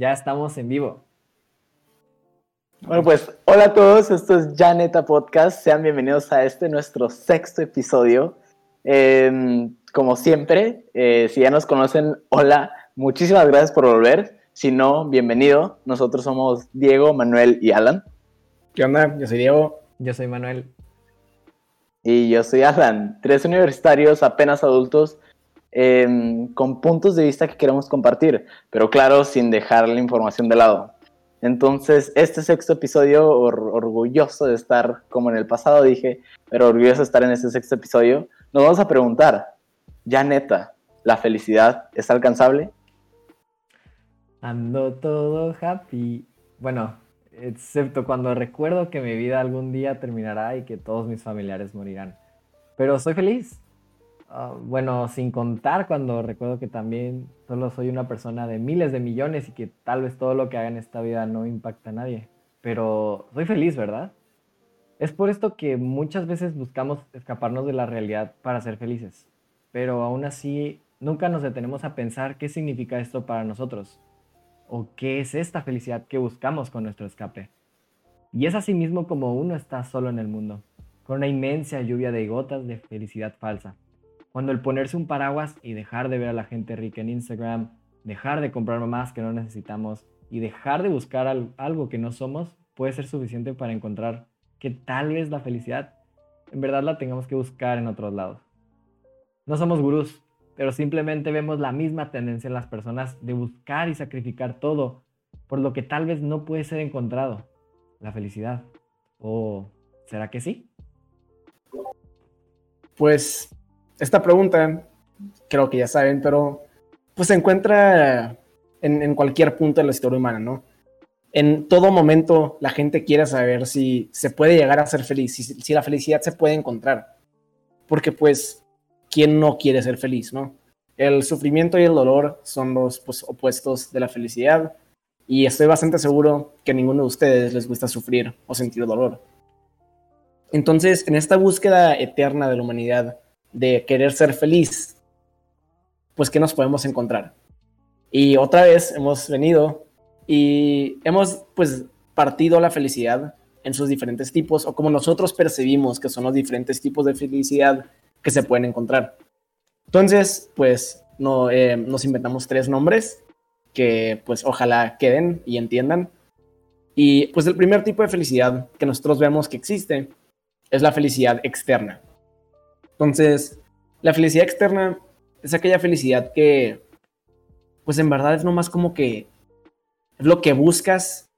Ya estamos en vivo. Bueno, pues hola a todos, esto es Janeta Podcast. Sean bienvenidos a este nuestro sexto episodio. Em, como siempre, eh, si ya nos conocen, hola, muchísimas gracias por volver. Si no, bienvenido. Nosotros somos Diego, Manuel y Alan. ¿Qué onda? Yo soy Diego. Yo soy Manuel. Y yo soy Alan. Tres universitarios apenas adultos em, con puntos de vista que queremos compartir, pero claro, sin dejar la información de lado. Entonces, este sexto episodio, orgulloso de estar como en el pasado dije, pero orgulloso de estar en este sexto episodio, nos vamos a preguntar, ya neta, ¿la felicidad es alcanzable? Ando todo happy. Bueno, excepto cuando recuerdo que mi vida algún día terminará y que todos mis familiares morirán. Pero soy feliz. Ah, bueno, sin contar cuando recuerdo que también solo soy una persona de miles de millones y que tal vez todo lo que haga en esta vida no impacta a nadie. Pero soy feliz, ¿verdad? Es por esto que muchas veces buscamos escaparnos de la realidad para ser felices. Pero aún así, nunca nos detenemos a pensar qué significa esto para nosotros. O qué es esta felicidad que buscamos con nuestro escape. Y es así mismo como uno está solo en el mundo, con una inmensa lluvia de gotas de felicidad falsa cuando el ponerse un paraguas y dejar de ver a la gente rica en Instagram, dejar de comprar más que no necesitamos y dejar de buscar algo que no somos puede ser suficiente para encontrar que tal vez la felicidad en verdad la tengamos que buscar en otros lados. No somos gurús, pero simplemente vemos la misma tendencia en las personas de buscar y sacrificar todo por lo que tal vez no puede ser encontrado, la felicidad. ¿O será que sí? Pues esta pregunta, creo que ya saben, pero pues se encuentra en, cualquier punto de la historia humana, ¿no? En todo momento la gente quiere saber si se puede llegar a ser feliz, si, la felicidad se puede encontrar. Porque pues, ¿quién no quiere ser feliz, no? El sufrimiento y el dolor son los pues, opuestos de la felicidad y estoy bastante seguro que ninguno de ustedes les gusta sufrir o sentir dolor. Entonces, en esta búsqueda eterna de la humanidad, de querer ser feliz, pues ¿qué nos podemos encontrar? Y otra vez hemos venido y hemos pues partido la felicidad en sus diferentes tipos o como nosotros percibimos que son los diferentes tipos de felicidad que se pueden encontrar. Entonces, pues no, eh, nos inventamos tres nombres que pues ojalá queden y entiendan. Y pues el primer tipo de felicidad que nosotros vemos que existe es la felicidad externa. Entonces, la felicidad externa es aquella felicidad que, pues en verdad es nomás como que es lo que buscas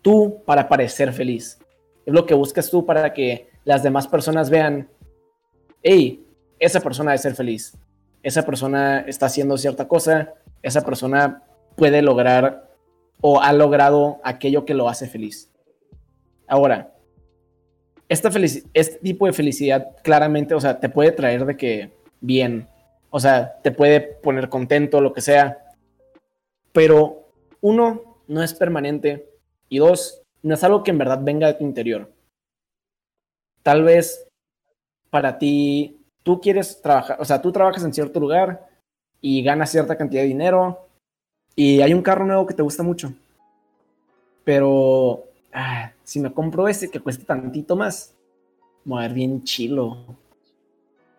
tú para parecer feliz. Es lo que buscas tú para que las demás personas vean, hey, esa persona debe ser feliz. Esa persona está haciendo cierta cosa. Esa persona puede lograr o ha logrado aquello que lo hace feliz. Ahora, esta este tipo de felicidad claramente, o sea, te puede traer de que bien, o sea, te puede poner contento, lo que sea, pero uno, no es permanente. Y dos, no es algo que en verdad venga de tu interior. Tal vez para ti, tú quieres trabajar, o sea, tú trabajas en cierto lugar y ganas cierta cantidad de dinero y hay un carro nuevo que te gusta mucho, pero ah, si me compro ese que cueste tantito más, voy a ver bien chilo.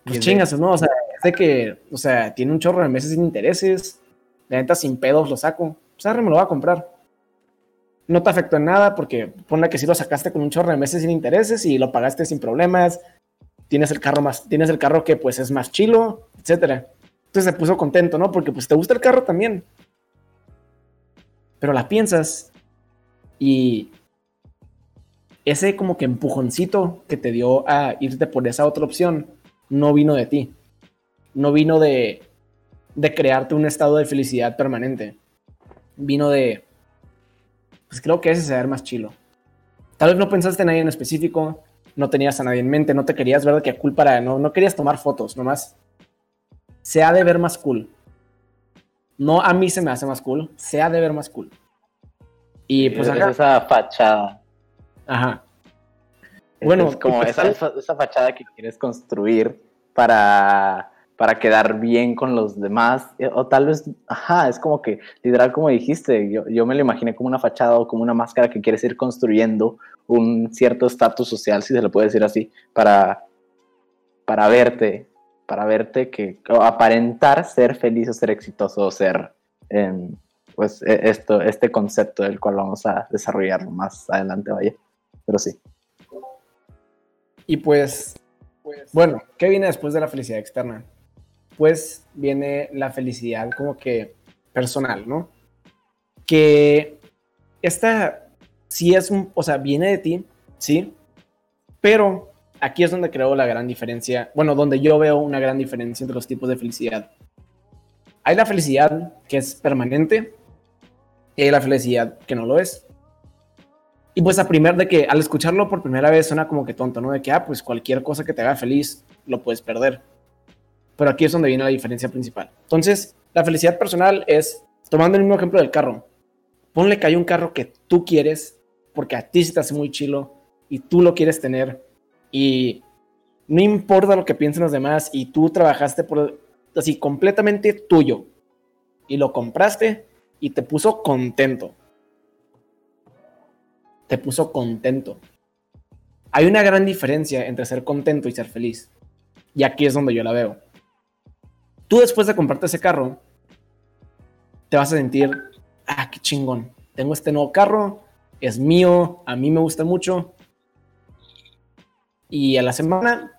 Pues chingas, ¿no? O sea, es de que, o sea, tiene un chorro de meses sin intereses, de venta sin pedos lo saco, pues ahora me lo voy a comprar. No te afectó en nada porque ponle que si lo sacaste con un chorro de meses sin intereses y lo pagaste sin problemas, tienes el carro más, tienes el carro que pues es más chilo, etcétera. Entonces se puso contento, ¿no? Porque pues te gusta el carro también. Pero la piensas y ese como que empujoncito que te dio a irte por esa otra opción no vino de ti. No vino de, de crearte un estado de felicidad permanente. Vino de, pues creo que ese se ver más chilo. Tal vez no pensaste en nadie en específico, no tenías a nadie en mente, no te querías ver de qué cool para, no, no querías tomar fotos, nomás. Se ha de ver más cool. No a mí se me hace más cool, se ha de ver más cool. Y pues esa fachada. Ajá. Bueno, es como esa, esa, fachada que quieres construir para para quedar bien con los demás, eh, o tal vez, ajá, es como que, literal, como dijiste, yo, yo me lo imaginé como una fachada o como una máscara que quieres ir construyendo un cierto estatus social, si se le puede decir así, para, para verte, para verte que, aparentar ser feliz o ser exitoso o ser, em, pues, e, esto, este concepto del cual vamos a desarrollar más adelante, vaya, pero sí. Y pues, bueno, ¿qué viene después de la felicidad externa? pues viene la felicidad como que personal, ¿no? Que esta sí es un, o sea, viene de ti, sí, pero aquí es donde creo la gran diferencia, bueno, donde yo veo una gran diferencia entre los tipos de felicidad. Hay la felicidad que es permanente y hay la felicidad que no lo es. Y pues a primer de que al escucharlo por primera vez suena como que tonto, ¿no? De que, ah, pues cualquier cosa que te haga feliz lo puedes perder. Pero aquí es donde viene la diferencia principal. Entonces, la felicidad personal es, tomando el mismo ejemplo del carro, ponle que hay un carro que tú quieres porque a ti se te hace muy chilo y tú lo quieres tener y no importa lo que piensen los demás y tú trabajaste por así completamente tuyo y lo compraste y te puso contento. Te puso contento. Hay una gran diferencia entre ser contento y ser feliz. Y aquí es donde yo la veo tú después de comprarte ese carro, te vas a sentir, ah, qué chingón, tengo este nuevo carro, es mío, a mí me gusta mucho. Y a la semana,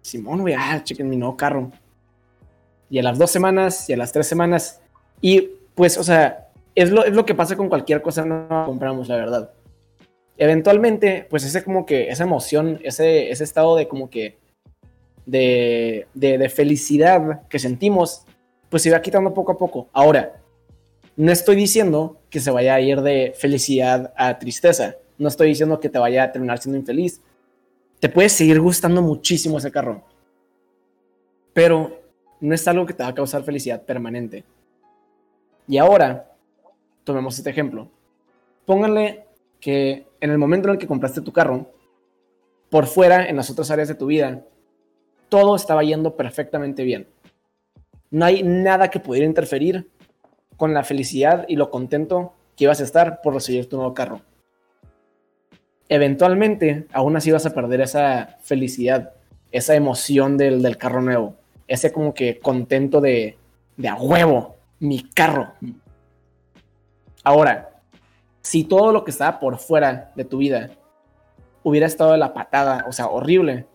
Simón, voy ah, chequen mi nuevo carro. Y a las dos semanas, y a las tres semanas. Y pues, o sea, es lo, es lo que pasa con cualquier cosa que no compramos, la verdad. Eventualmente, pues ese como que, esa emoción, ese, ese estado de como que de, felicidad que sentimos, pues se va quitando poco a poco. Ahora, no estoy diciendo que se vaya a ir de felicidad a tristeza. No estoy diciendo que te vaya a terminar siendo infeliz. Te puede seguir gustando muchísimo ese carro. Pero no es algo que te va a causar felicidad permanente. Y ahora, tomemos este ejemplo. Pónganle que en el momento en el que compraste tu carro, por fuera, en las otras áreas de tu vida, todo estaba yendo perfectamente bien. No hay nada que pudiera interferir con la felicidad y lo contento que ibas a estar por recibir tu nuevo carro. Eventualmente, aún así vas a perder esa felicidad, esa emoción del, carro nuevo, ese como que contento de, de a huevo, mi carro. Ahora, si todo lo que estaba por fuera de tu vida hubiera estado de la patada, o sea, horrible,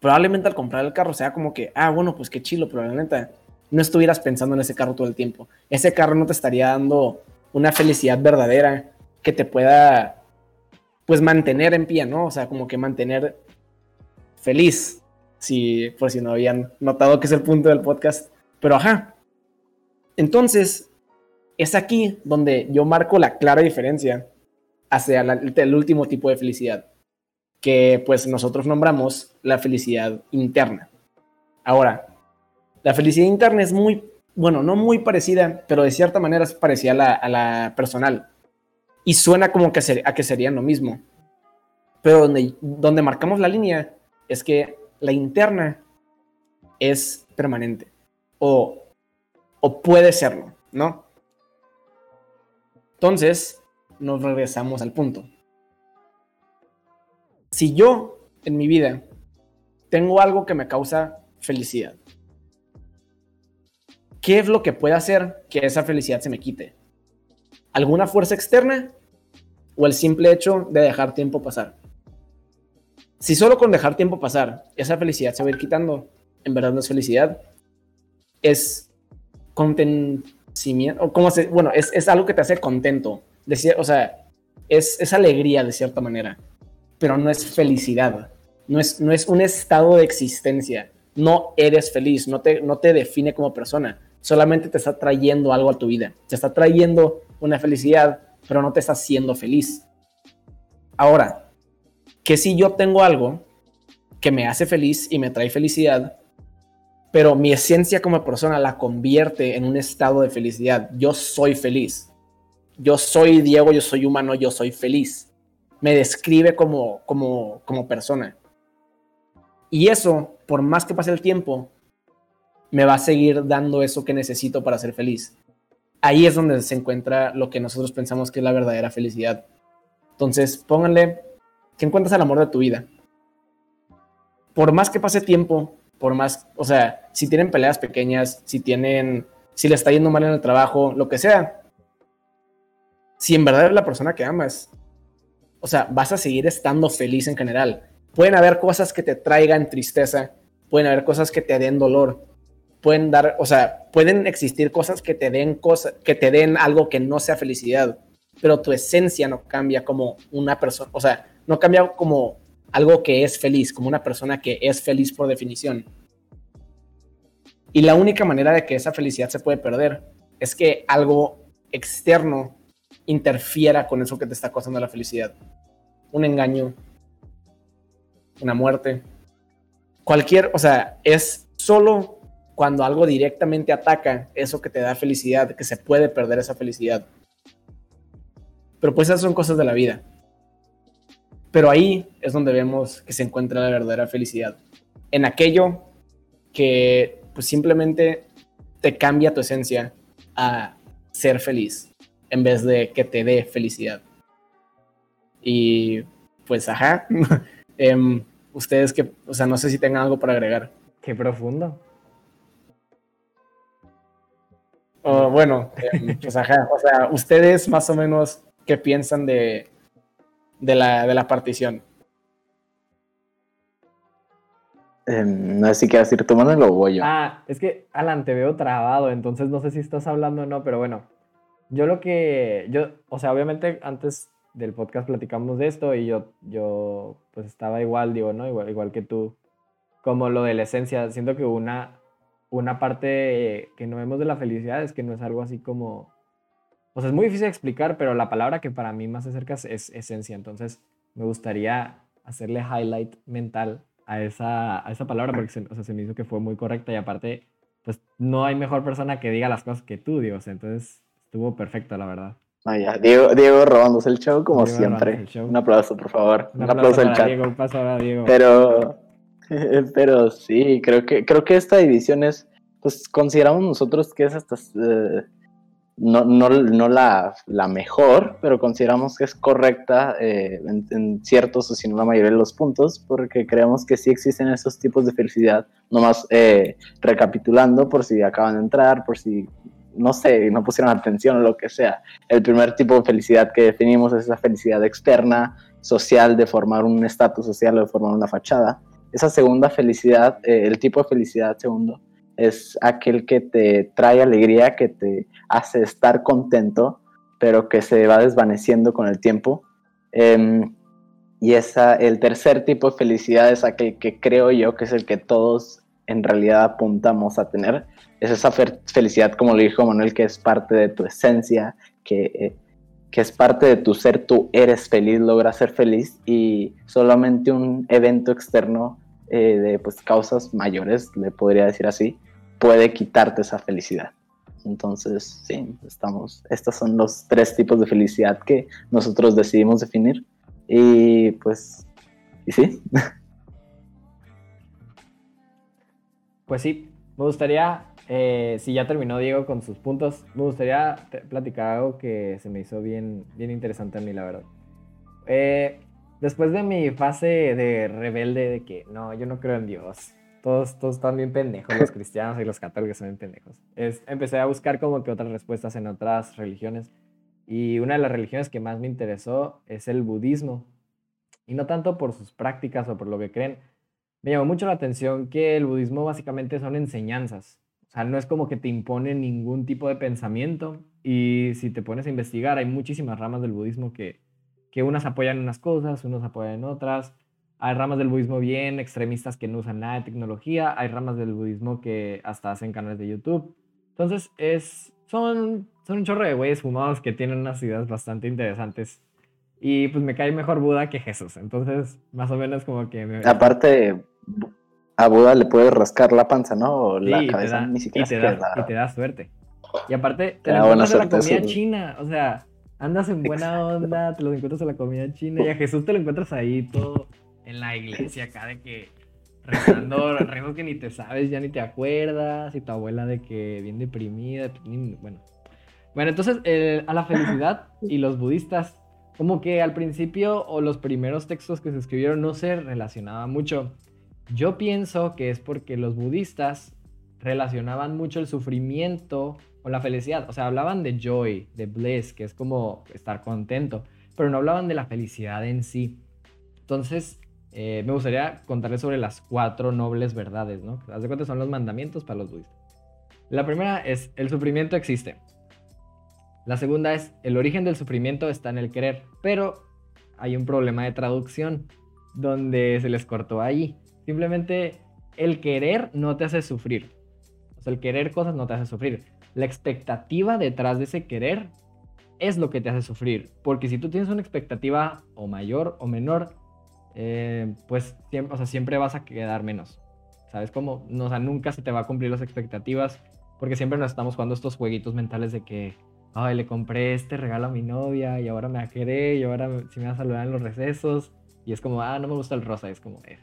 probablemente al comprar el carro sea como que, ah, bueno, pues qué chilo, probablemente no estuvieras pensando en ese carro todo el tiempo. Ese carro no te estaría dando una felicidad verdadera que te pueda, pues, mantener en pie, ¿no? O sea, como que mantener feliz, si, por si no habían notado que es el punto del podcast. Pero ajá. Entonces, es aquí donde yo marco la clara diferencia hacia el último tipo de felicidad que pues nosotros nombramos la felicidad interna. Ahora, la felicidad interna es muy, bueno, no muy parecida, pero de cierta manera es parecida a la, personal. Y suena como que a que serían lo mismo. Pero donde, donde marcamos la línea es que la interna es permanente. O, o puede serlo, ¿no? Entonces, nos regresamos al punto si yo en mi vida tengo algo que me causa felicidad, ¿qué es lo que puede hacer que esa felicidad se me quite? ¿Alguna fuerza externa o el simple hecho de dejar tiempo pasar? Si solo con dejar tiempo pasar esa felicidad se va a ir quitando, en verdad no es felicidad, es contencimiento, o como se, bueno, es, algo que te hace contento, o sea, es, es alegría de cierta manera pero no es felicidad. No es, no es un estado de existencia. No eres feliz, no te, no te define como persona. Solamente te está trayendo algo a tu vida. Te está trayendo una felicidad, pero no te está haciendo feliz. Ahora, que si yo tengo algo que me hace feliz y me trae felicidad, pero mi esencia como persona la convierte en un estado de felicidad. Yo soy feliz. Yo soy Diego, yo soy humano, yo soy feliz me describe como, como, como persona. Y eso, por más que pase el tiempo, me va a seguir dando eso que necesito para ser feliz. Ahí es donde se encuentra lo que nosotros pensamos que es la verdadera felicidad. Entonces, pónganle que encuentras el amor de tu vida. Por más que pase tiempo, por más, o sea, si tienen peleas pequeñas, si tienen, si le está yendo mal en el trabajo, lo que sea, si en verdad es la persona que amas, o sea, vas a seguir estando feliz en general. Pueden haber cosas que te traigan tristeza, pueden haber cosas que te den dolor, pueden dar, o sea, pueden existir cosas que te den cosas, que te den algo que no sea felicidad, pero tu esencia no cambia como una persona, o sea, no cambia como algo que es feliz, como una persona que es feliz por definición. Y la única manera de que esa felicidad se puede perder es que algo externo interfiera con eso que te está causando la felicidad. Un engaño, una muerte, cualquier, o sea, es solo cuando algo directamente ataca eso que te da felicidad, que se puede perder esa felicidad. Pero pues esas son cosas de la vida. Pero ahí es donde vemos que se encuentra la verdadera felicidad. En aquello que pues simplemente te cambia tu esencia a ser feliz en vez de que te dé felicidad. Y pues, ajá. Em, ustedes que, o sea, no sé si tengan algo para agregar. Qué profundo. bueno, em, pues ajá, o sea, ustedes más o menos qué piensan de, de, la, de la partición. Em, no sé si quieres decir tú, lo voy yo. Ah, es que, Alan, te veo trabado, entonces no sé si estás hablando o no, pero bueno. Yo lo que, yo, o sea, obviamente antes del podcast platicamos de esto y yo, yo pues estaba igual, digo, ¿no? Igual, igual que tú, como lo de la esencia. Siento que una, una parte que no vemos de la felicidad es que no es algo así como, o sea, es muy difícil de explicar, pero la palabra que para mí más se acerca es esencia. Entonces, me gustaría hacerle highlight mental a esa, a esa palabra porque se, o sea, se me hizo que fue muy correcta y aparte, pues no hay mejor persona que diga las cosas que tú, digo, entonces estuvo perfecto, la verdad. Vaya, Diego, Diego robándose el show como siempre. Un aplauso, por favor. Un, aplauso, al chat. Diego, Diego. Pero, pero sí, creo que, creo que esta edición es, pues consideramos nosotros que es hasta, eh, no, no, la, mejor, pero consideramos que es correcta eh, en, ciertos o si no la mayoría de los puntos, porque creemos que sí existen esos tipos de felicidad. Nomás eh, recapitulando, por si acaban de entrar, por si no sé, no pusieron atención o lo que sea. El primer tipo de felicidad que definimos es esa felicidad externa, social, de formar un estatus social o de formar una fachada. Esa segunda felicidad, eh, el tipo de felicidad segundo, es aquel que te trae alegría, que te hace estar contento, pero que se va desvaneciendo con el tiempo. Em, y esa, el tercer tipo de felicidad es aquel que creo yo que es el que todos en realidad apuntamos a tener, es esa felicidad, como le dijo Manuel, que es parte de tu esencia, que, eh, que es parte de tu ser, tú eres feliz, logras ser feliz y solamente un evento externo eh, de pues, causas mayores, le podría decir así, puede quitarte esa felicidad. Entonces, sí, estamos, estos son los tres tipos de felicidad que nosotros decidimos definir y pues, y sí. Pues sí, me gustaría, eh, si ya terminó Diego con sus puntos, me gustaría platicar algo que se me hizo bien, bien interesante a mí, la verdad. Eh, después de mi fase de rebelde de que no, yo no creo en Dios, todos, todos están bien pendejos, los cristianos y los católicos son bien pendejos. Es, empecé a buscar como que otras respuestas en otras religiones y una de las religiones que más me interesó es el budismo. Y no tanto por sus prácticas o por lo que creen, me llamó mucho la atención que el budismo básicamente son enseñanzas. O sea, no es como que te impone ningún tipo de pensamiento. Y si te pones a investigar, hay muchísimas ramas del budismo que, que unas apoyan unas cosas, unos apoyan otras. Hay ramas del budismo bien extremistas que no usan nada de tecnología. Hay ramas del budismo que hasta hacen canales de YouTube. Entonces, es, son, son un chorro de güeyes fumados que tienen unas ideas bastante interesantes. Y pues me cae mejor Buda que Jesús. Entonces, más o menos como que... Me... Aparte, a Buda le puedes rascar la panza, ¿no? O la cabeza ni siquiera y te, da, y te da suerte. Y aparte, te, lo encuentras en la comida china. O sea, andas en buena onda, te lo encuentras en la comida china. Y a Jesús te lo encuentras ahí todo en la iglesia acá de que rezando rezos que ni te sabes, ya ni te acuerdas, y tu abuela de que bien deprimida, bueno. Bueno, entonces a la felicidad y los budistas, como que al principio o los primeros textos que se escribieron no se relacionaban mucho. Yo pienso que es porque los budistas relacionaban mucho el sufrimiento con la felicidad. O sea, hablaban de joy, de bliss, que es como estar contento, pero no hablaban de la felicidad en sí. Entonces, eh, me gustaría contarles sobre las cuatro nobles verdades, ¿no? Haz de cuenta son los mandamientos para los budistas. La primera es, el sufrimiento existe. La segunda es, el origen del sufrimiento está en el querer, pero hay un problema de traducción donde se les cortó ahí. Simplemente el querer no te hace sufrir. O sea, el querer cosas no te hace sufrir. La expectativa detrás de ese querer es lo que te hace sufrir. Porque si tú tienes una expectativa o mayor o menor, eh, pues siempre, o sea, siempre vas a quedar menos. ¿Sabes cómo? No, o sea, nunca se te va a cumplir las expectativas. Porque siempre nos estamos jugando estos jueguitos mentales de que, ay, le compré este regalo a mi novia y ahora me va a querer y ahora si me va a saludar en los recesos. Y es como, ah, no me gusta el rosa. es como, eh,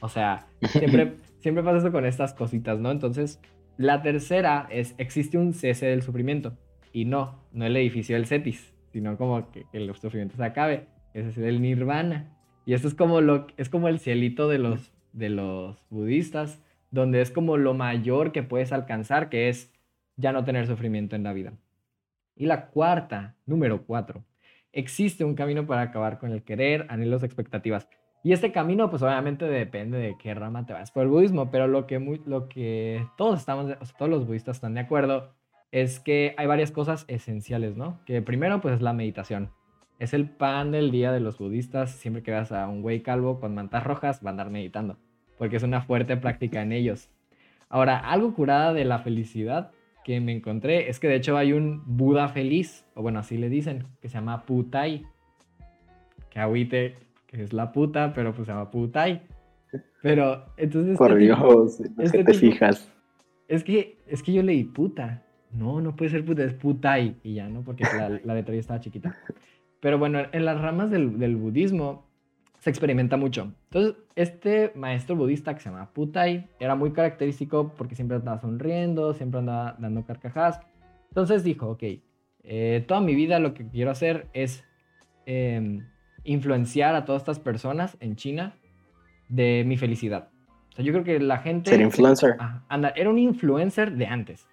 o sea, siempre, siempre pasa eso con estas cositas, ¿no? Entonces, la tercera es, existe un cese del sufrimiento. Y no, no el edificio del Cetis, sino como que, el sufrimiento se acabe. Ese es el nirvana. Y esto es como, lo, es como el cielito de los, de los budistas, donde es como lo mayor que puedes alcanzar, que es ya no tener sufrimiento en la vida. Y la cuarta, número cuatro, existe un camino para acabar con el querer, anhelos, expectativas. Y este camino, pues obviamente depende de qué rama te vas por el budismo, pero lo que, muy, lo que todos estamos, todos los budistas están de acuerdo es que hay varias cosas esenciales, ¿no? Que primero, pues es la meditación. Es el pan del día de los budistas. Siempre que veas a un güey calvo con mantas rojas, va a andar meditando, porque es una fuerte práctica en ellos. Ahora, algo curada de la felicidad que me encontré es que de hecho hay un Buda feliz, o bueno, así le dicen, que se llama Putai. Que agüite que es la puta, pero pues se llama putai. Pero entonces... Por este Dios, este te fijas. Es que, es que yo leí puta. No, no puede ser puta, es putai. Y ya, ¿no? Porque la, la letra ya estaba chiquita. Pero bueno, en las ramas del, del, budismo se experimenta mucho. Entonces, este maestro budista que se llama Putai era muy característico porque siempre andaba sonriendo, siempre andaba dando carcajadas. Entonces dijo, ok, eh, toda mi vida lo que quiero hacer es eh, influenciar a todas estas personas en China de mi felicidad. O sea, yo creo que la gente... Ser influencer. anda, era un influencer de antes.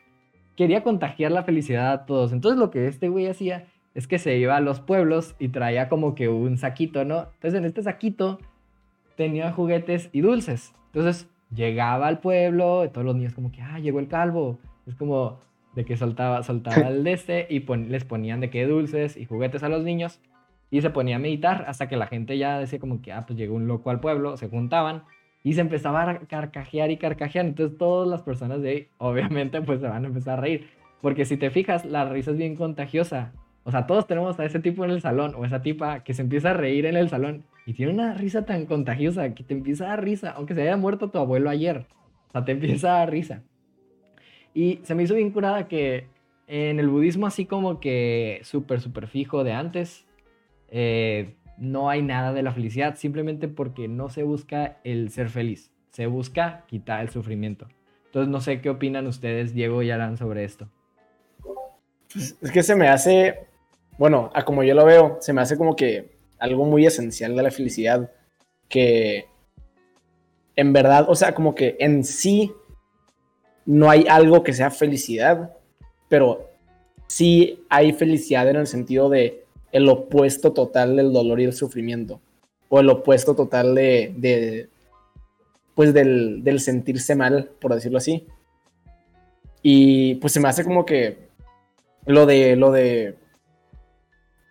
Quería contagiar la felicidad a todos. Entonces lo que este güey hacía es que se iba a los pueblos y traía como que un saquito, ¿no? Entonces en este saquito tenía juguetes y dulces. Entonces llegaba al pueblo, y todos los niños como que, ah, llegó el calvo. Es como de que soltaba, soltaba el de este y les ponían de qué dulces y juguetes a los niños y se ponía a meditar hasta que la gente ya decía como que, ah, pues llegó un loco al pueblo, se juntaban y se empezaba a carcajear y carcajear. Entonces todas las personas de ahí, obviamente, pues se van a empezar a reír. Porque si te fijas, la risa es bien contagiosa. O sea, todos tenemos a ese tipo en el salón o esa tipa que se empieza a reír en el salón y tiene una risa tan contagiosa que te empieza a dar risa, aunque se haya muerto tu abuelo ayer. O sea, te empieza a dar risa. Y se me hizo bien curada que en el budismo así como que súper, súper fijo de antes, eh, no hay nada de la felicidad, simplemente porque no se busca el ser feliz, se busca quitar el sufrimiento. Entonces no sé qué opinan ustedes, Diego y Alan, sobre esto. Pues, es que se me hace, bueno, a como yo lo veo, se me hace como que algo muy esencial de la felicidad, que en verdad, o sea, como que en sí no hay algo que sea felicidad, pero sí hay felicidad en el sentido de el opuesto total del dolor y el sufrimiento. O el opuesto total de, pues del, sentirse mal, por decirlo así. Y pues se me hace como que lo de, lo de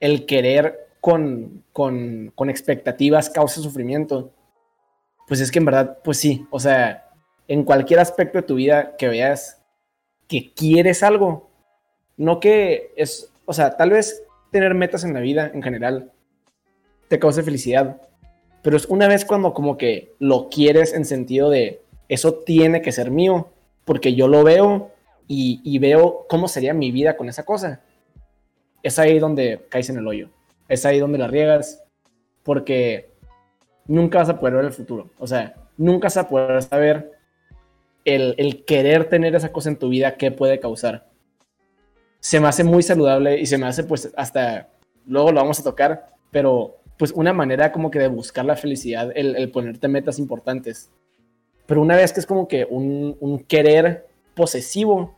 el querer con, con, con expectativas causa sufrimiento. Pues es que en verdad, pues sí, o sea, en cualquier aspecto de tu vida que veas que quieres algo, no que es, o sea, tal vez tener metas en la vida en general te cause felicidad. Pero es una vez cuando como que lo quieres en sentido de eso tiene que ser mío, porque yo lo veo y, veo cómo sería mi vida con esa cosa. Es ahí donde caes en el hoyo. Es ahí donde la riegas, porque nunca vas a poder ver el futuro. O sea, nunca vas a poder saber el, el querer tener esa cosa en tu vida, qué puede causar. Se me hace muy saludable y se me hace pues hasta, luego lo vamos a tocar, pero pues una manera como que de buscar la felicidad, el, ponerte metas importantes. Pero una vez que es como que un querer posesivo,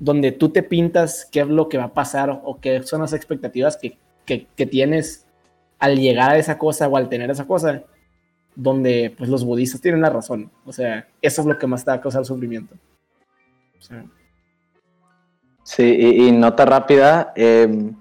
donde tú te pintas qué es lo que va a pasar o qué son las expectativas que, que, tienes al llegar a esa cosa o al tener esa cosa, donde pues los budistas tienen la razón. O sea, eso es lo que más te va a causar sufrimiento. Sí, y, y nota rápida, eh,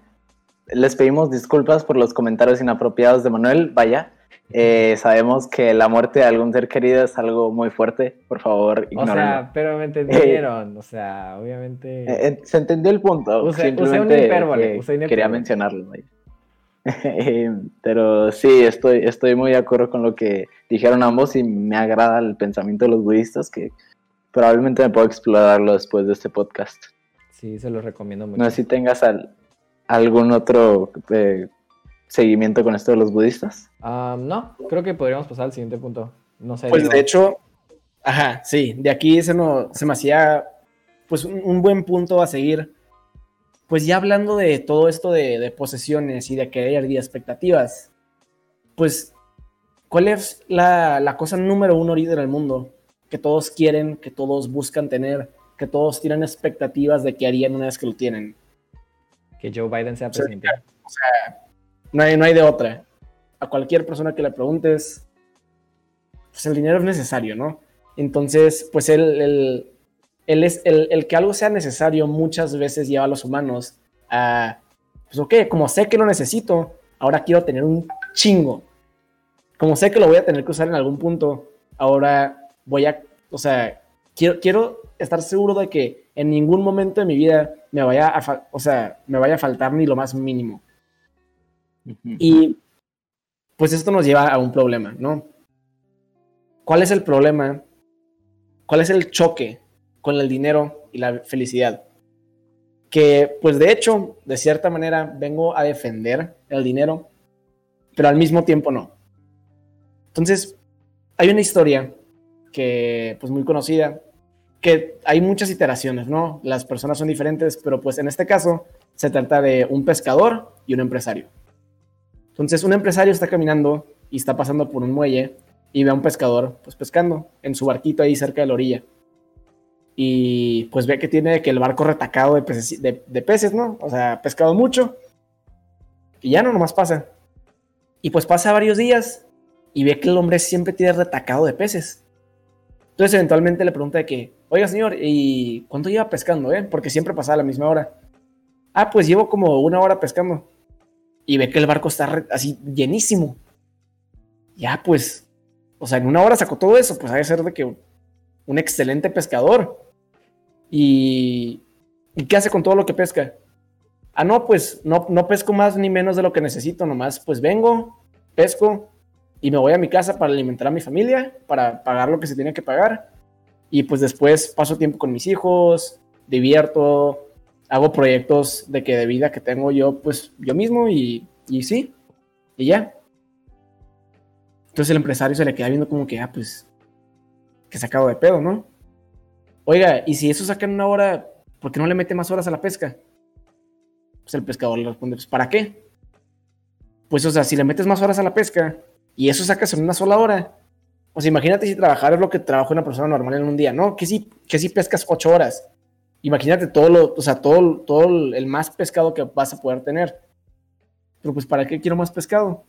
les pedimos disculpas por los comentarios inapropiados de Manuel, vaya. Eh, sabemos que la muerte de algún ser querido es algo muy fuerte, por favor, O ignórenlo. sea, pero me entendieron. O sea, obviamente. Eh, eh, se entendió el punto, Usé- usé simplemente una hipérbole, que usé una quería hipérbole. mencionarlo. vaya. Eh, Pero sí, estoy, estoy muy de acuerdo con lo que dijeron ambos y me agrada el pensamiento de los budistas que probablemente me puedo explorarlo después de este podcast. Sí, se los recomiendo mucho. No sé si tengas al- algún otro eh, seguimiento con esto de los budistas. Ah, no, creo que podríamos pasar al siguiente punto. No sé. Pues digo, de hecho, ajá, sí, de aquí se, no, se me hacía pues un, un buen punto a seguir. Pues ya hablando de todo esto de, de posesiones y de querer y de expectativas, pues, ¿cuál es la, la cosa número uno ahorita en el mundo? Que todos quieren, que todos buscan tener, que todos tienen expectativas de qué harían una vez que lo tienen. que Joe Biden sea presidente. No hay, no hay de otra. A cualquier persona que le preguntes, pues el dinero es necesario, ¿no? Entonces, pues el, el, el es, el, el que algo sea necesario muchas veces lleva a los humanos a, pues ok, como sé que lo necesito, ahora quiero tener un chingo. Como sé que lo voy a tener que usar en algún punto, ahora voy a, o sea, quiero, quiero estar seguro de que en ningún momento de mi vida me vaya a, o sea, me vaya a faltar ni lo más mínimo. Y pues esto nos lleva a un problema, ¿no? ¿Cuál es el problema? ¿Cuál es el choque con el dinero y la felicidad? Que pues de hecho, de cierta manera, vengo a defender el dinero, pero al mismo tiempo no. Entonces, hay una historia que pues muy conocida, que hay muchas iteraciones, ¿no? Las personas son diferentes, pero pues en este caso se trata de un pescador y un empresario. Entonces, un empresario está caminando y está pasando por un muelle y ve a un pescador, pues pescando en su barquito ahí cerca de la orilla. Y pues ve que tiene que el barco retacado de peces, de, peces, ¿no? O sea, pescado mucho. Y ya no, nomás pasa. Y pues pasa varios días y ve que el hombre siempre tiene retacado de peces. Entonces, eventualmente le pregunta de que, oiga, señor, ¿y cuánto lleva pescando, eh? Porque siempre pasa a la misma hora. Ah, pues llevo como una hora pescando y ve que el barco está así llenísimo. Ya, pues, o sea, en una hora sacó todo eso, pues ha de ser de que un excelente pescador. Y, ¿y qué hace con todo lo que pesca? Ah, no, pues no, no pesco más ni menos de lo que necesito, nomás pues vengo, pesco y me voy a mi casa para alimentar a mi familia, para pagar lo que se tiene que pagar. Y pues después paso tiempo con mis hijos, divierto, hago proyectos de que de vida que tengo yo, pues yo mismo y, y sí, y ya. Entonces el empresario se le queda viendo como que, ah, pues, que sacado de pedo, ¿no? Oiga, y si eso saca en una hora, ¿por qué no le mete más horas a la pesca? Pues el pescador le responde, pues, ¿para qué? Pues, o sea, si le metes más horas a la pesca y eso sacas en una sola hora, o sea, imagínate si trabajar es lo que trabaja una persona normal en un día, ¿no? Que si, que si pescas ocho horas. Imagínate todo lo, o sea, todo, todo el más pescado que vas a poder tener. Pero pues, ¿para qué quiero más pescado?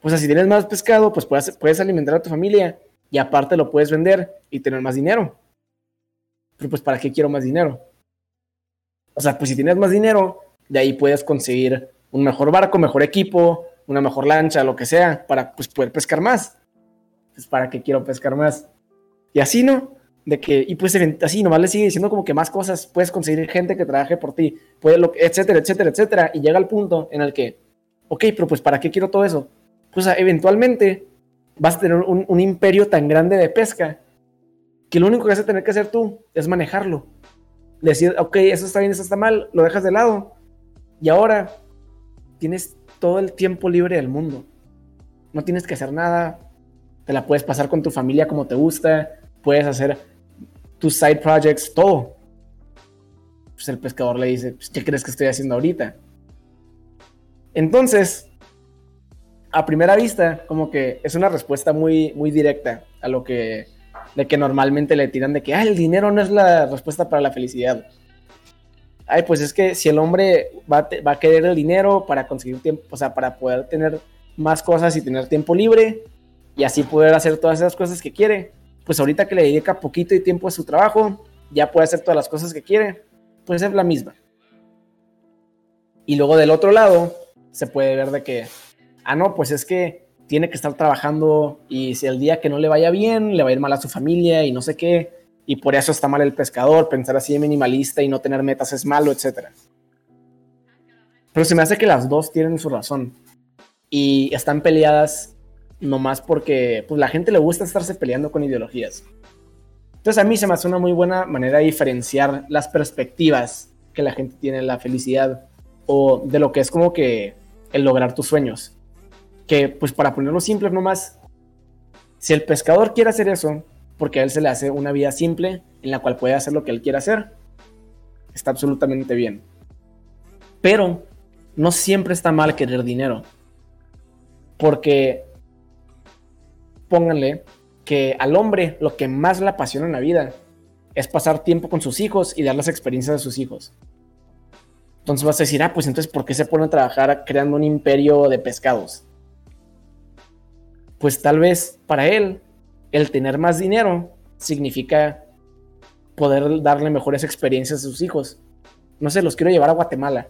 Pues si tienes más pescado, pues puedes, puedes alimentar a tu familia y aparte lo puedes vender y tener más dinero. Pero pues, ¿para qué quiero más dinero? O sea, pues si tienes más dinero, de ahí puedes conseguir un mejor barco, mejor equipo, una mejor lancha, lo que sea, para pues poder pescar más. Pues, ¿para qué quiero pescar más? Y así, ¿no? De que, y pues así nomás le sigue diciendo como que más cosas, puedes conseguir gente que trabaje por ti, puede lo, etcétera, etcétera, etcétera, y llega al punto en el que, ok, pero pues ¿para qué quiero todo eso? Pues eventualmente vas a tener un, un imperio tan grande de pesca que lo único que vas a tener que hacer tú es manejarlo. Decir, ok, eso está bien, eso está mal, lo dejas de lado. Y ahora tienes todo el tiempo libre del mundo. no tienes que hacer nada, te la puedes pasar con tu familia como te gusta, puedes hacer tus side projects, todo. Pues el pescador le dice, pues, ¿qué crees que estoy haciendo ahorita? Entonces, a primera vista, como que es una respuesta muy, muy directa a lo que, de que normalmente le tiran de que, el dinero no es la respuesta para la felicidad. Ay, pues es que si el hombre va, va a querer el dinero para conseguir tiempo, o sea, para poder tener más cosas y tener tiempo libre y así poder hacer todas esas cosas que quiere, pues ahorita que le dedica poquito de tiempo a su trabajo, ya puede hacer todas las cosas que quiere, pues es la misma. Y luego del otro lado, se puede ver de que, ah, no, pues es que tiene que estar trabajando y si el día que no le vaya bien, le va a ir mal a su familia y no sé qué, y por eso está mal el pescador, pensar así de minimalista y no tener metas es malo, etc. Pero se me hace que las dos tienen su razón y están peleadas nomás porque pues, la gente le gusta estarse peleando con ideologías. Entonces a mí se me hace una muy buena manera de diferenciar las perspectivas que la gente tiene de la felicidad o de lo que es como que el lograr tus sueños. Que pues para ponerlo simple nomás, si el pescador quiere hacer eso, porque a él se le hace una vida simple en la cual puede hacer lo que él quiera hacer, está absolutamente bien. Pero no siempre está mal querer dinero. Porque pónganle que al hombre lo que más le apasiona en la vida es pasar tiempo con sus hijos y dar las experiencias a sus hijos. Entonces vas a decir, ah, pues entonces, ¿por qué se pone a trabajar creando un imperio de pescados? Pues tal vez para él, el tener más dinero significa poder darle mejores experiencias a sus hijos. No sé, los quiero llevar a Guatemala.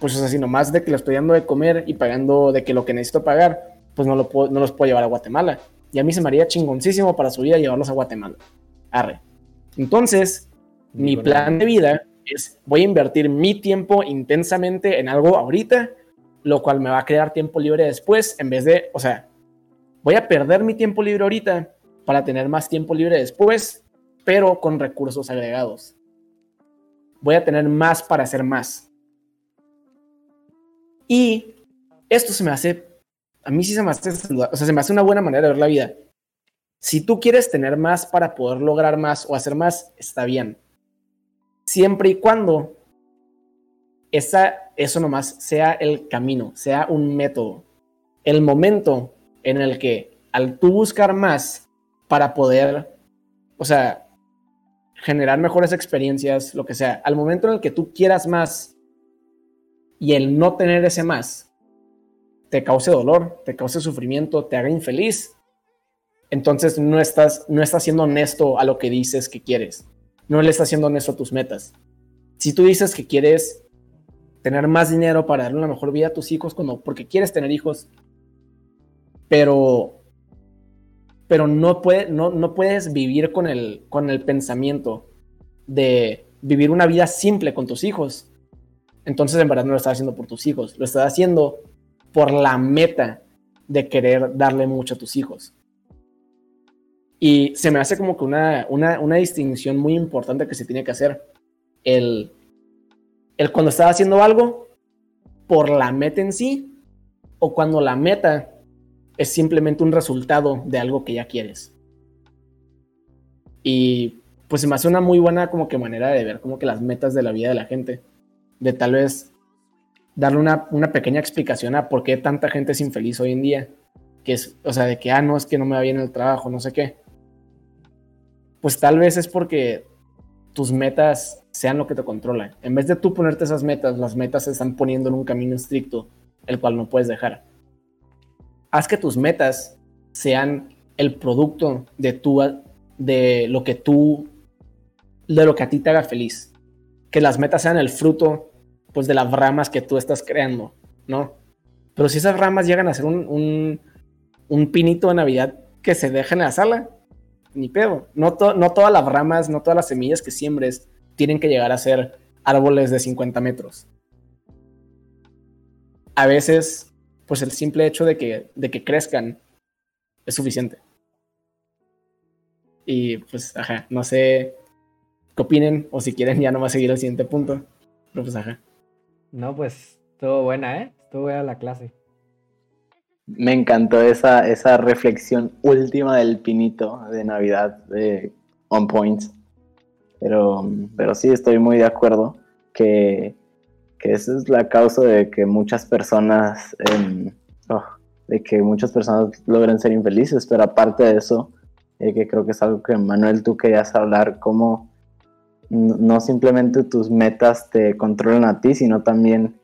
Pues o sea, si nomás de que le estoy dando de comer y pagando de que lo que necesito pagar, pues no, lo puedo, no los puedo llevar a Guatemala. Y a mí se me haría chingoncísimo para su vida llevarlos a Guatemala. Arre. Entonces, mi plan de vida es voy a invertir mi tiempo intensamente en algo ahorita, lo cual me va a crear tiempo libre después, en vez de, o sea, voy a perder mi tiempo libre ahorita para tener más tiempo libre después, pero con recursos agregados. Voy a tener más para hacer más. Y esto se me hace, a mí sí se me hace, una buena manera de ver la vida. Si tú quieres tener más para poder lograr más o hacer más, está bien siempre y cuando esa, eso nomás sea el camino, sea un método. El momento en el que al tú buscar más para poder, o sea, generar mejores experiencias, lo que sea, al momento en el que tú quieras más y el no tener ese más te cause dolor, te cause sufrimiento, te haga infeliz, entonces no estás, no estás siendo honesto a lo que dices que quieres no le estás haciendo honesto a tus metas. Si tú dices que quieres tener más dinero para darle una mejor vida a tus hijos, cuando, porque quieres tener hijos, pero, pero no, no, no puedes vivir con el, con el pensamiento de vivir una vida simple con tus hijos. Entonces en verdad no lo estás haciendo por tus hijos, lo estás haciendo por la meta de querer darle mucho a tus hijos. Y se me hace como que una, una, distinción muy importante que se tiene que hacer. El, el cuando estás haciendo algo por la meta en sí o cuando la meta es simplemente un resultado de algo que ya quieres. Y pues se me hace una muy buena como que manera de ver como que las metas de la vida de la gente. De tal vez darle una, una pequeña explicación a por qué tanta gente es infeliz hoy en día. Que es, o sea, de que, ah, no, es que no me va bien el trabajo, no sé qué pues tal vez es porque tus metas sean lo que te controlan. En vez de tú ponerte esas metas, las metas se están poniendo en un camino estricto, el cual no puedes dejar. Haz que tus metas sean el producto de tu, de lo que tú, de lo que a ti te haga feliz. Que las metas sean el fruto, pues, de las ramas que tú estás creando, ¿no? Pero si esas ramas llegan a ser un, un, pinito de Navidad que se deja en la sala, ni pedo. No, no todas las ramas, no todas las semillas que siembres tienen que llegar a ser árboles de 50 metros. A veces, pues el simple hecho de que, de que crezcan es suficiente. Y pues, ajá, no sé qué opinen o si quieren ya no va a seguir el siguiente punto. Pero pues, ajá. No, pues estuvo buena, ¿eh? Estuvo buena la clase. Me encantó esa, esa reflexión última del pinito de Navidad de On Point. Pero, pero sí, estoy muy de acuerdo que, que esa es la causa de que muchas personas, em, oh, de que muchas personas logren ser infelices. Pero aparte de eso, eh, que creo que es algo que Manuel tú querías hablar, cómo no simplemente tus metas te controlan a ti, sino también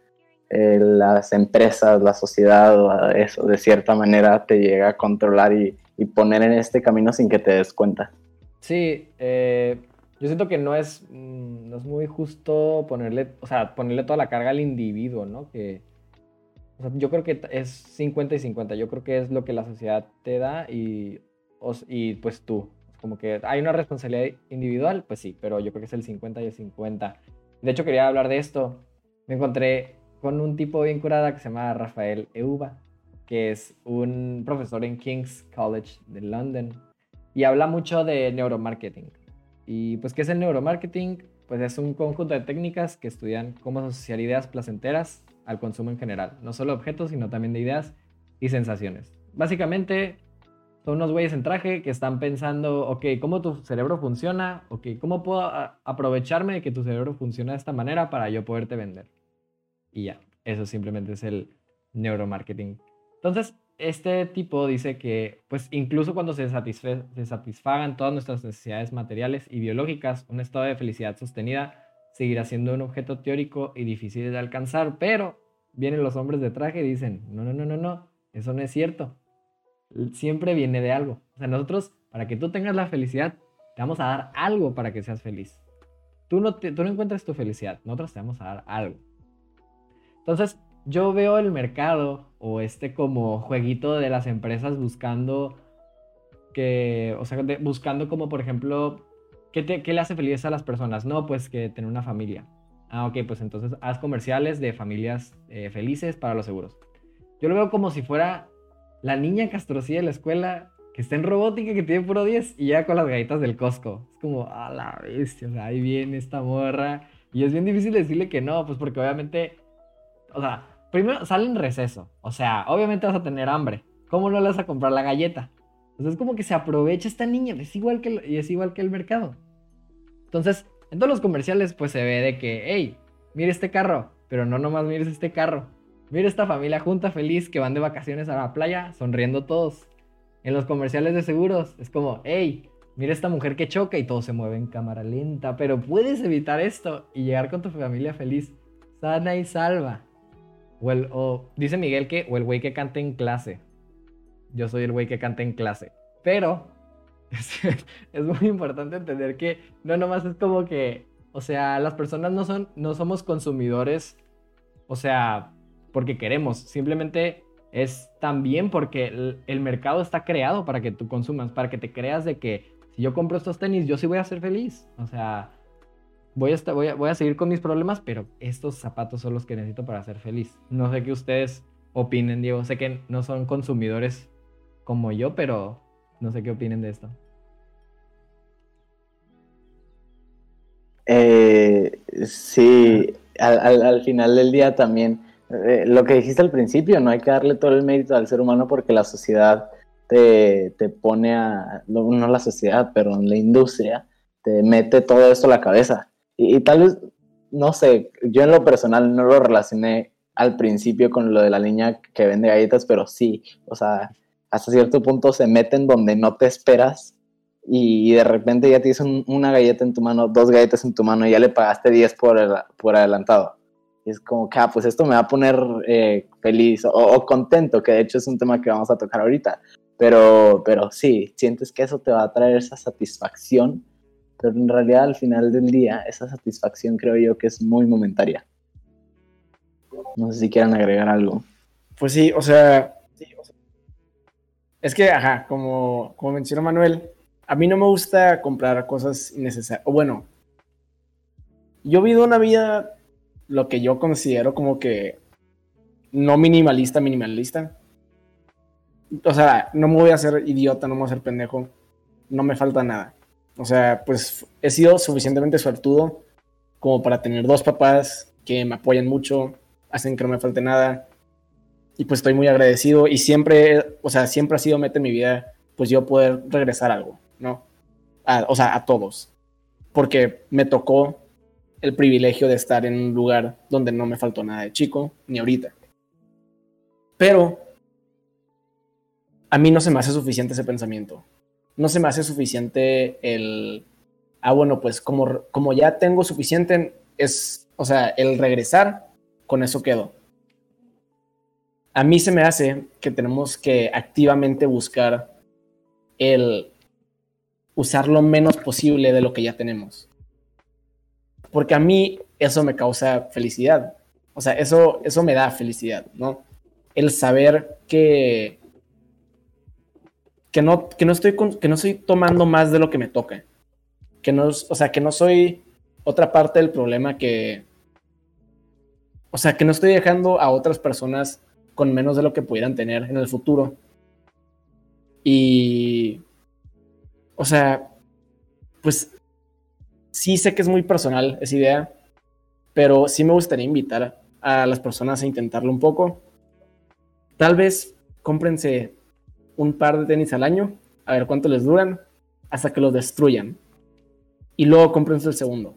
eh, las empresas, la sociedad, o eso de cierta manera te llega a controlar y, poner en este camino sin que te des cuenta. Sí, eh, yo siento que no es, mm, no es muy justo ponerle, o sea, ponerle toda la carga al individuo, ¿no? Que, yo creo que es 50 y 50, yo creo que es lo que la sociedad te da y, y pues tú. Como que hay una responsabilidad individual, pues sí, pero yo creo que es el 50 y el 50. De hecho, quería hablar de esto. Me encontré con un tipo bien curada que se llama Rafael Euba, que es un profesor en King's College de London y habla mucho de neuromarketing. Y pues, ¿qué es el neuromarketing? Pues es un conjunto de técnicas que estudian cómo asociar ideas placenteras al consumo en general, no solo objetos, sino también de ideas y sensaciones. Básicamente, son unos güeyes en traje que están pensando, ok, ¿cómo tu cerebro funciona? Ok, ¿cómo puedo aprovecharme de que tu cerebro funciona de esta manera para yo poderte vender? y ya. Eso simplemente es el neuromarketing. Entonces, este tipo dice que, pues incluso cuando se, se satisfagan todas nuestras necesidades materiales y biológicas, un estado de felicidad sostenida seguirá siendo un objeto teórico y difícil de alcanzar, pero vienen los hombres de traje y dicen, no, no, no, no, no, eso no es cierto. Siempre viene de algo. O sea, nosotros, para que tú tengas la felicidad, te vamos a dar algo para que seas feliz. Tú no, tú no encuentras tu felicidad, nosotros te vamos a dar algo. Entonces, yo veo el mercado o este como jueguito de las empresas buscando que, o sea, buscando como por ejemplo, ¿qué, le hace feliz a las personas? No, pues que tener una familia. Ah, ok, pues entonces haz comerciales de familias eh, felices para los seguros. Yo lo veo como si fuera la niña castrocilla de la escuela que está en robótica, que tiene puro 10 y ya con las galletas del Costco. Es como, a la bestia, o sea, ahí viene esta morra. Y es bien difícil decirle que no, pues porque obviamente o sea, primero sale en receso. O sea, obviamente vas a tener hambre. ¿Cómo no le vas a comprar la galleta? Entonces es como que se aprovecha esta niña, es igual que y es igual que el mercado. Entonces, en todos los comerciales pues se ve de que, hey, mire este carro, pero no nomás mires este carro. Mire esta familia junta feliz que van de vacaciones a la playa, sonriendo todos. En los comerciales de seguros es como, hey, mira esta mujer que choca y todo se mueve en cámara lenta, pero puedes evitar esto y llegar con tu familia feliz, sana y salva. O, el, dice Miguel que, o el güey que canta en clase. Yo soy el güey que canta en clase. Pero es, muy importante entender que no nomás es como que, o sea, las personas no, son, no somos consumidores, o sea, porque queremos. Simplemente es también porque el, mercado está creado para que tú consumas, para que te creas de que si yo compro estos tenis, yo sí voy a ser feliz. O sea, voy a, a, voy a seguir con mis problemas, pero estos zapatos son los que necesito para ser feliz. No sé qué ustedes opinen, Diego. Sé que no son consumidores como yo, pero no sé qué opinen de esto. Eh, sí, al, final del día también, eh, lo que dijiste al principio, no hay que darle todo el mérito al ser humano porque la sociedad te, te pone a, no la sociedad, pero la industria, te mete todo esto a la cabeza. Y, tal vez, no sé, yo en lo personal no lo relacioné al principio con lo de la niña que vende galletas, pero sí, o sea, hasta cierto punto se meten donde no te esperas y de repente ya tienes una galleta en tu mano, dos galletas en tu mano y ya le pagaste 10 por, por adelantado. Y es como que, ah, pues esto me va a poner eh, feliz o, contento, que de hecho es un tema que vamos a tocar ahorita. Pero, pero sí, sientes que eso te va a traer esa satisfacción pero en realidad al final del día esa satisfacción creo yo que es muy momentaria. No sé si quieran agregar algo. Pues sí, o sea, es que, ajá, como, como mencionó Manuel, a mí no me gusta comprar cosas innecesarias. O bueno, yo he una vida, lo que yo considero como que no minimalista, minimalista. O sea, no me voy a hacer idiota, no me voy a hacer pendejo. No me falta nada. O sea, pues he sido suficientemente suertudo como para tener dos papás que me apoyan mucho, hacen que no me falte nada. y pues estoy muy agradecido y siempre, o sea, siempre ha sido meta en mi vida, pues yo poder regresar algo, ¿no? o sea, a todos. Porque me tocó el privilegio de estar en un lugar donde no me faltó nada de chico, ni ahorita. Pero a mí no se me hace suficiente ese pensamiento. No se me hace suficiente el, ah, bueno, pues como, como ya tengo suficiente, es, o sea, el regresar, con eso quedo. A mí se me hace que tenemos que activamente buscar el usar lo menos posible de lo que ya tenemos. Porque a mí eso me causa felicidad. O sea, eso, eso me da felicidad, ¿no? El saber que, que, no, que, no estoy que no estoy tomando más de lo que me toca. Que no, o sea, que no soy otra parte del problema que... O sea, que no estoy dejando a otras personas con menos de lo que pudieran tener en el futuro. Y o sea, pues sí sé que es muy personal esa idea, pero sí me gustaría invitar a las personas a intentarlo un poco. Tal vez cómprense un par de tenis al año, a ver cuánto les duran, hasta que los destruyan. Y luego cómprense el segundo.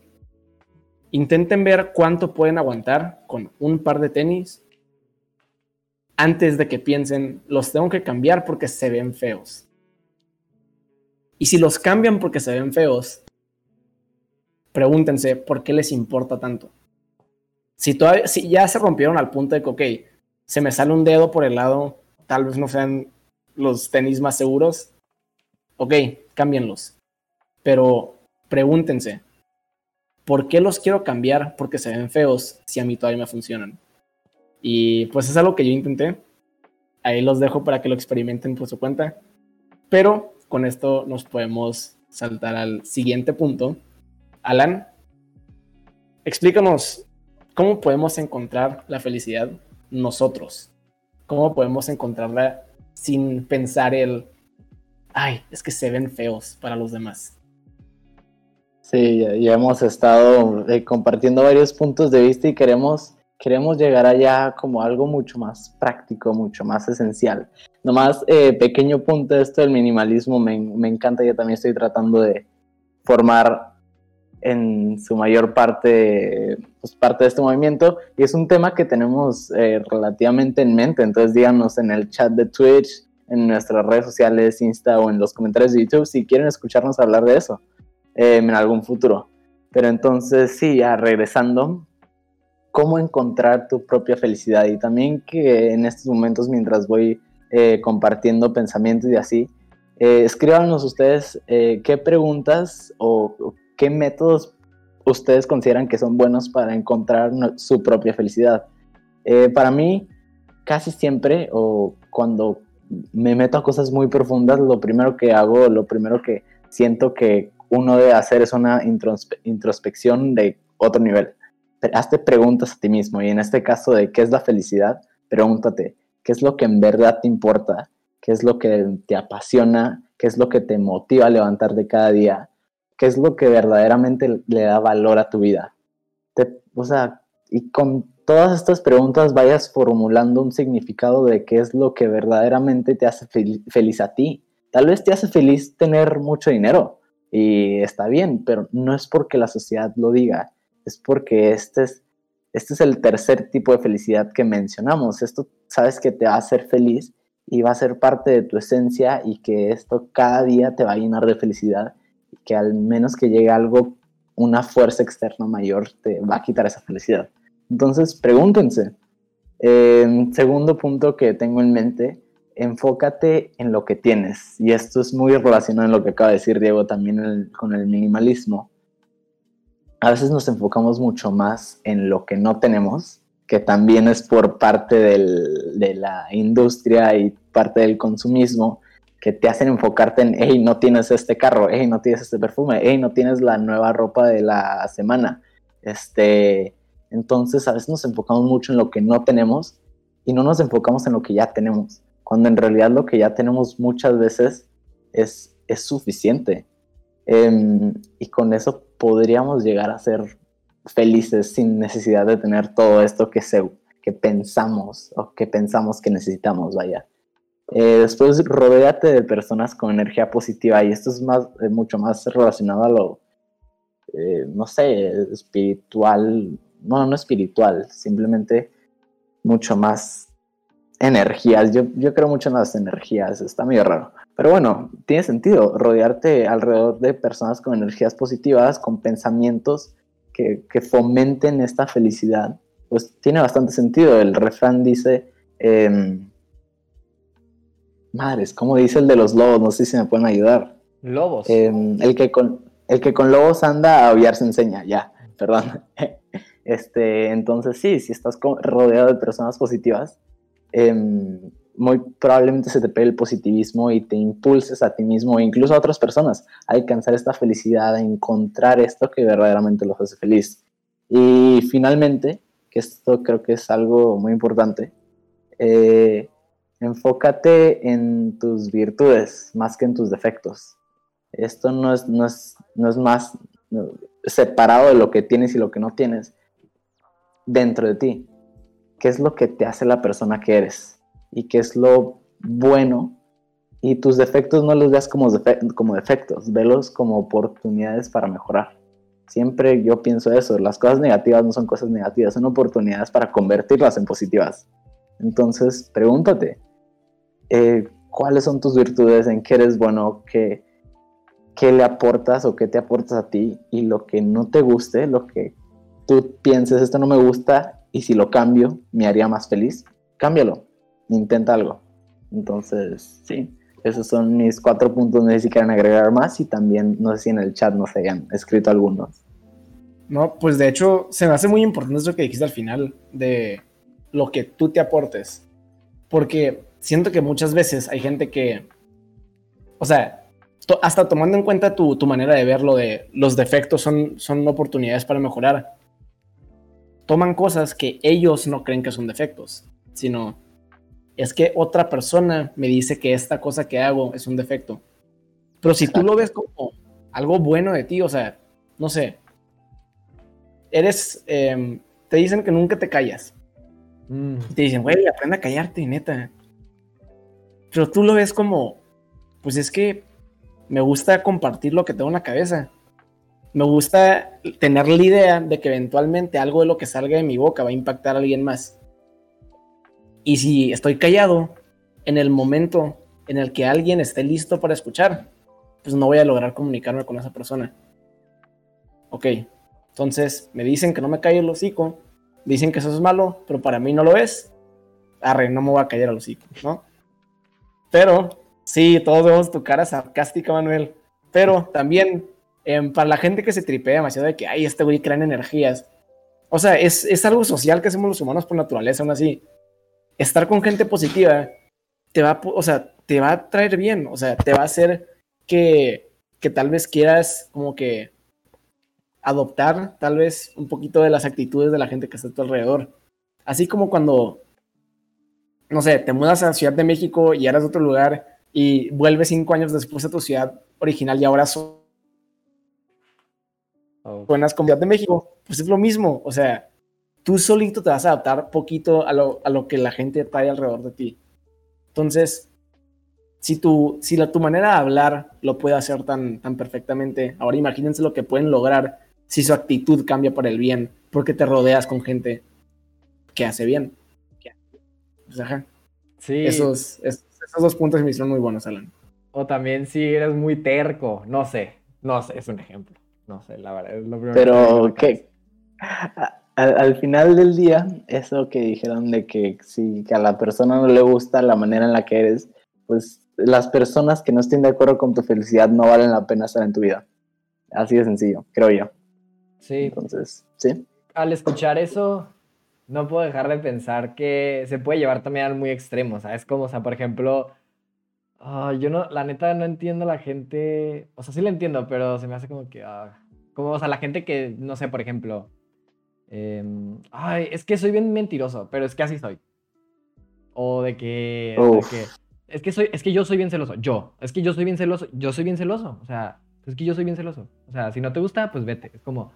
Intenten ver cuánto pueden aguantar con un par de tenis antes de que piensen, los tengo que cambiar porque se ven feos. Y si los cambian porque se ven feos, pregúntense por qué les importa tanto. Si, todavía, si ya se rompieron al punto de que, ok, se me sale un dedo por el lado, tal vez no sean los tenis más seguros, ok, cámbienlos. Pero pregúntense, ¿por qué los quiero cambiar porque se ven feos si a mí todavía me funcionan? Y pues es algo que yo intenté. Ahí los dejo para que lo experimenten por su cuenta. Pero con esto nos podemos saltar al siguiente punto. Alan, explícanos cómo podemos encontrar la felicidad nosotros. ¿Cómo podemos encontrarla sin pensar el, ay, es que se ven feos para los demás? Sí, ya, hemos estado eh, compartiendo varios puntos de vista y queremos queremos llegar allá como algo mucho más práctico, mucho más esencial. Nomás, eh, pequeño punto de esto del minimalismo, me, me encanta, yo también estoy tratando de formar en su mayor parte, pues, parte de este movimiento, y es un tema que tenemos eh, relativamente en mente, entonces díganos en el chat de Twitch, en nuestras redes sociales, Insta o en los comentarios de YouTube si quieren escucharnos hablar de eso eh, en algún futuro. Pero entonces, sí, ya regresando, cómo encontrar tu propia felicidad y también que en estos momentos mientras voy eh, compartiendo pensamientos y así, eh, escríbanos ustedes eh, qué preguntas o, qué métodos ustedes consideran que son buenos para encontrar su propia felicidad. para mí, casi siempre o cuando me meto a cosas muy profundas, lo primero que hago, lo primero que siento que uno debe hacer es una introspección de otro nivel hazte preguntas a ti mismo y en este caso de qué es la felicidad, pregúntate, ¿qué es lo que en verdad te importa? ¿Qué es lo que te apasiona? ¿Qué es lo que te motiva a levantarte cada día? ¿Qué es lo que verdaderamente le da valor a tu vida? o sea, y con todas estas preguntas vayas formulando un significado de qué es lo que verdaderamente te hace feliz a ti. Tal vez te hace feliz tener mucho dinero y está bien, pero no es porque la sociedad lo diga, es porque este es, este es el tercer tipo de felicidad que mencionamos. Esto sabes que te va a hacer feliz y va a ser parte de tu esencia y que esto cada día te va a llenar de felicidad que al menos que llegue algo, una fuerza externa mayor te va a quitar esa felicidad. Entonces, pregúntense. segundo punto que tengo en mente, enfócate en lo que tienes. Y esto es muy relacionado en lo que acaba de decir Diego también con el minimalismo a veces nos enfocamos mucho más en lo que no tenemos, que también es por parte de la industria y parte del consumismo, que te hacen enfocarte en, hey, no tienes este carro, hey, no tienes este perfume, hey, no tienes la nueva ropa de la semana. Este, entonces a veces nos enfocamos mucho en lo que no tenemos y no nos enfocamos en lo que ya tenemos, cuando en realidad lo que ya tenemos muchas veces es, es suficiente. Em, y con eso podríamos llegar a ser felices sin necesidad de tener todo esto que, se, que pensamos o que pensamos que necesitamos, vaya. Eh, después, rodéate de personas con energía positiva y esto es más, eh, mucho más relacionado a lo, eh, no sé, espiritual, no, no espiritual, simplemente mucho más energías. Yo, yo creo mucho en las energías, está medio raro. Pero bueno, tiene sentido rodearte alrededor de personas con energías positivas, con pensamientos que, que fomenten esta felicidad. Pues tiene bastante sentido. El refrán dice, eh, madres, ¿cómo dice el de los lobos? No sé si me pueden ayudar. Lobos. Eh, el, que con, el que con lobos anda, a aullar se enseña, ya, perdón. Este, entonces sí, si estás rodeado de personas positivas, eh, muy probablemente se te pegue el positivismo y te impulses a ti mismo e incluso a otras personas a alcanzar esta felicidad, a encontrar esto que verdaderamente los hace feliz. Y finalmente, que esto creo que es algo muy importante, eh, enfócate en tus virtudes más que en tus defectos. Esto no es, no es, no es más separado de lo que tienes y lo que no tienes dentro de ti. ¿Qué es lo que te hace la persona que eres? y qué es lo bueno. Y tus defectos no los veas como, como defectos, velos como oportunidades para mejorar. Siempre yo pienso eso, las cosas negativas no son cosas negativas, son oportunidades para convertirlas en positivas. Entonces, pregúntate, eh, ¿cuáles son tus virtudes? ¿En qué eres bueno? ¿Qué, ¿Qué le aportas o qué te aportas a ti? Y lo que no te guste, lo que tú pienses, esto no me gusta y si lo cambio, me haría más feliz, cámbialo intenta algo. Entonces, sí, esos son mis cuatro puntos. No sé si quieren agregar más y también no sé si en el chat nos hayan escrito algunos. No, pues de hecho se me hace muy importante eso que dijiste al final de lo que tú te aportes. Porque siento que muchas veces hay gente que, o sea, hasta tomando en cuenta tu, tu, manera de verlo de los defectos son, son oportunidades para mejorar, toman cosas que ellos no creen que son defectos, sino es que otra persona me dice que esta cosa que hago es un defecto. Pero si tú lo ves como algo bueno de ti, o sea, no sé, eres, em, te dicen que nunca te callas. Mm. Te dicen, güey, aprende a callarte, neta. Pero tú lo ves como, pues es que me gusta compartir lo que tengo en la cabeza. Me gusta tener la idea de que eventualmente algo de lo que salga de mi boca va a impactar a alguien más. Y si estoy callado en el momento en el que alguien esté listo para escuchar, pues no voy a lograr comunicarme con esa persona. Ok, entonces me dicen que no me calle el hocico, dicen que eso es malo, pero para mí no lo es. Arre, no me voy a callar el hocico, ¿no? Pero, sí, todos vemos tu cara sarcástica, Manuel. Pero también, em, para la gente que se tripea demasiado de que, ay, este güey crean energías. O sea, es, es algo social que hacemos los humanos por naturaleza, aún así estar con gente positiva te va, o sea, te va a traer bien, o sea, te va a hacer que, que tal vez quieras como que adoptar tal vez un poquito de las actitudes de la gente que está a tu alrededor. Así como cuando, no sé, te mudas a Ciudad de México y eras de otro lugar y vuelves cinco años después a tu ciudad original y ahora son oh. con Ciudad de México, pues es lo mismo, o sea, tú solito te vas a adaptar poquito a lo, a lo que la gente trae alrededor de ti. Entonces, si, tu, si la, tu manera de hablar lo puede hacer tan, tan perfectamente, ahora imagínense lo que pueden lograr si su actitud cambia para el bien, porque te rodeas con gente que hace bien. Pues, ajá. Sí. Esos, esos, dos puntos me hicieron muy buenos, Alan. O también si eres muy terco, no sé, no sé, es un ejemplo. No sé, la verdad, es lo primero Pero, ¿qué? al, final del día, eso que dijeron de que si que a la persona no le gusta la manera en la que eres, pues las personas que no estén de acuerdo con tu felicidad no valen la pena estar en tu vida. Así de sencillo, creo yo. Sí. Entonces, sí. Al escuchar eso, no puedo dejar de pensar que se puede llevar también al muy extremo, ¿sabes? Como, o sea, por ejemplo, ah, yo no, la neta no entiendo a la gente, o sea, sí la entiendo, pero se me hace como que, ah, como, o sea, la gente que, no sé, por ejemplo, Em, ay, es que soy bien mentiroso, pero es que así soy. O de que, es que soy, es que yo soy bien celoso. Yo, es que yo soy bien celoso. Yo soy bien celoso. O sea, es que yo soy bien celoso. O sea, si no te gusta, pues vete. Es como,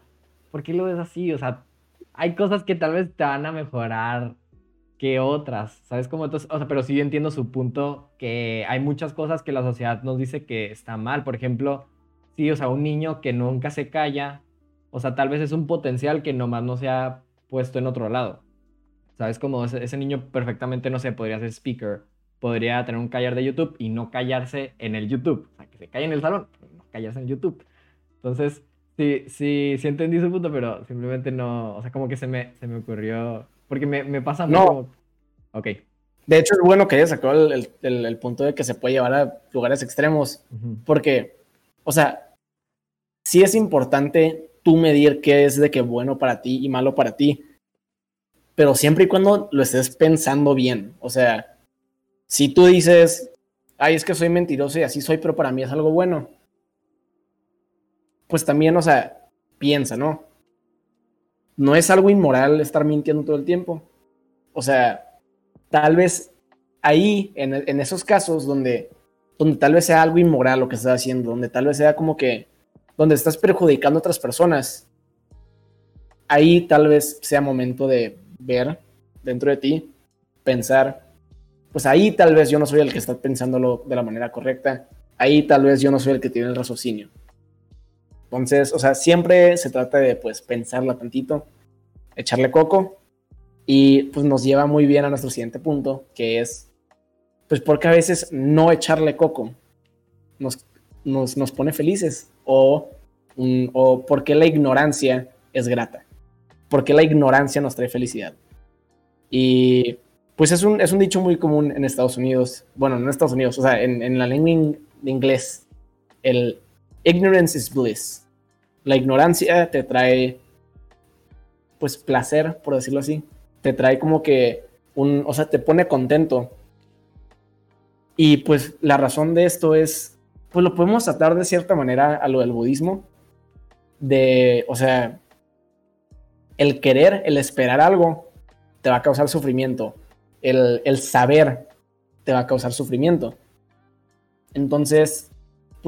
¿por qué lo ves así? O sea, hay cosas que tal vez te van a mejorar que otras, ¿sabes cómo? Entonces, o sea, pero sí entiendo su punto que hay muchas cosas que la sociedad nos dice que está mal. Por ejemplo, sí, o sea, un niño que nunca se calla, o sea, tal vez es un potencial que nomás no se ha puesto en otro lado. ¿Sabes? Como ese, niño perfectamente, no sé, podría ser speaker, podría tener un callar de YouTube y no callarse en el YouTube. O sea, que se calle en el salón, no callarse en YouTube. Entonces, sí, sí, sí entendí su punto, pero simplemente no, o sea, como que se me, se me ocurrió, porque me, me pasa No. mucho. Ok. De hecho, es bueno que haya sacado el, el- el- el punto de que se puede llevar a lugares extremos, porque, o sea, sí es importante tú medir qué es de que bueno para ti y malo para ti, pero siempre y cuando lo estés pensando bien. O sea, si tú dices, ay, es que soy mentiroso y así soy, pero para mí es algo bueno, pues también, o sea, piensa, ¿no? No es algo inmoral estar mintiendo todo el tiempo. O sea, tal vez ahí, en, en esos casos donde, donde tal vez sea algo inmoral lo que estás haciendo, donde tal vez sea como que, donde estás perjudicando a otras personas, ahí tal vez sea momento de ver dentro de ti, pensar, pues ahí tal vez yo no soy el que está pensándolo de la manera correcta, ahí tal vez yo no soy el que tiene el raciocinio. Entonces, o sea, siempre se trata de pues pensarla tantito, echarle coco y pues nos lleva muy bien a nuestro siguiente punto, que es, pues porque a veces no echarle coco nos, nos, nos pone felices o, mm, o porque la ignorancia es grata, porque la ignorancia nos trae felicidad. Y pues es un, es un dicho muy común en Estados Unidos, bueno, no en Estados Unidos, o sea, en, en la lengua in- de inglés, el ignorance is bliss. La ignorancia te trae, pues, placer, por decirlo así. Te trae como que un, o sea, te pone contento. Y pues la razón de esto es, pues lo podemos tratar de cierta manera a lo del budismo. De, o sea, el querer, el esperar algo, te va a causar sufrimiento. El, el saber te va a causar sufrimiento. Entonces,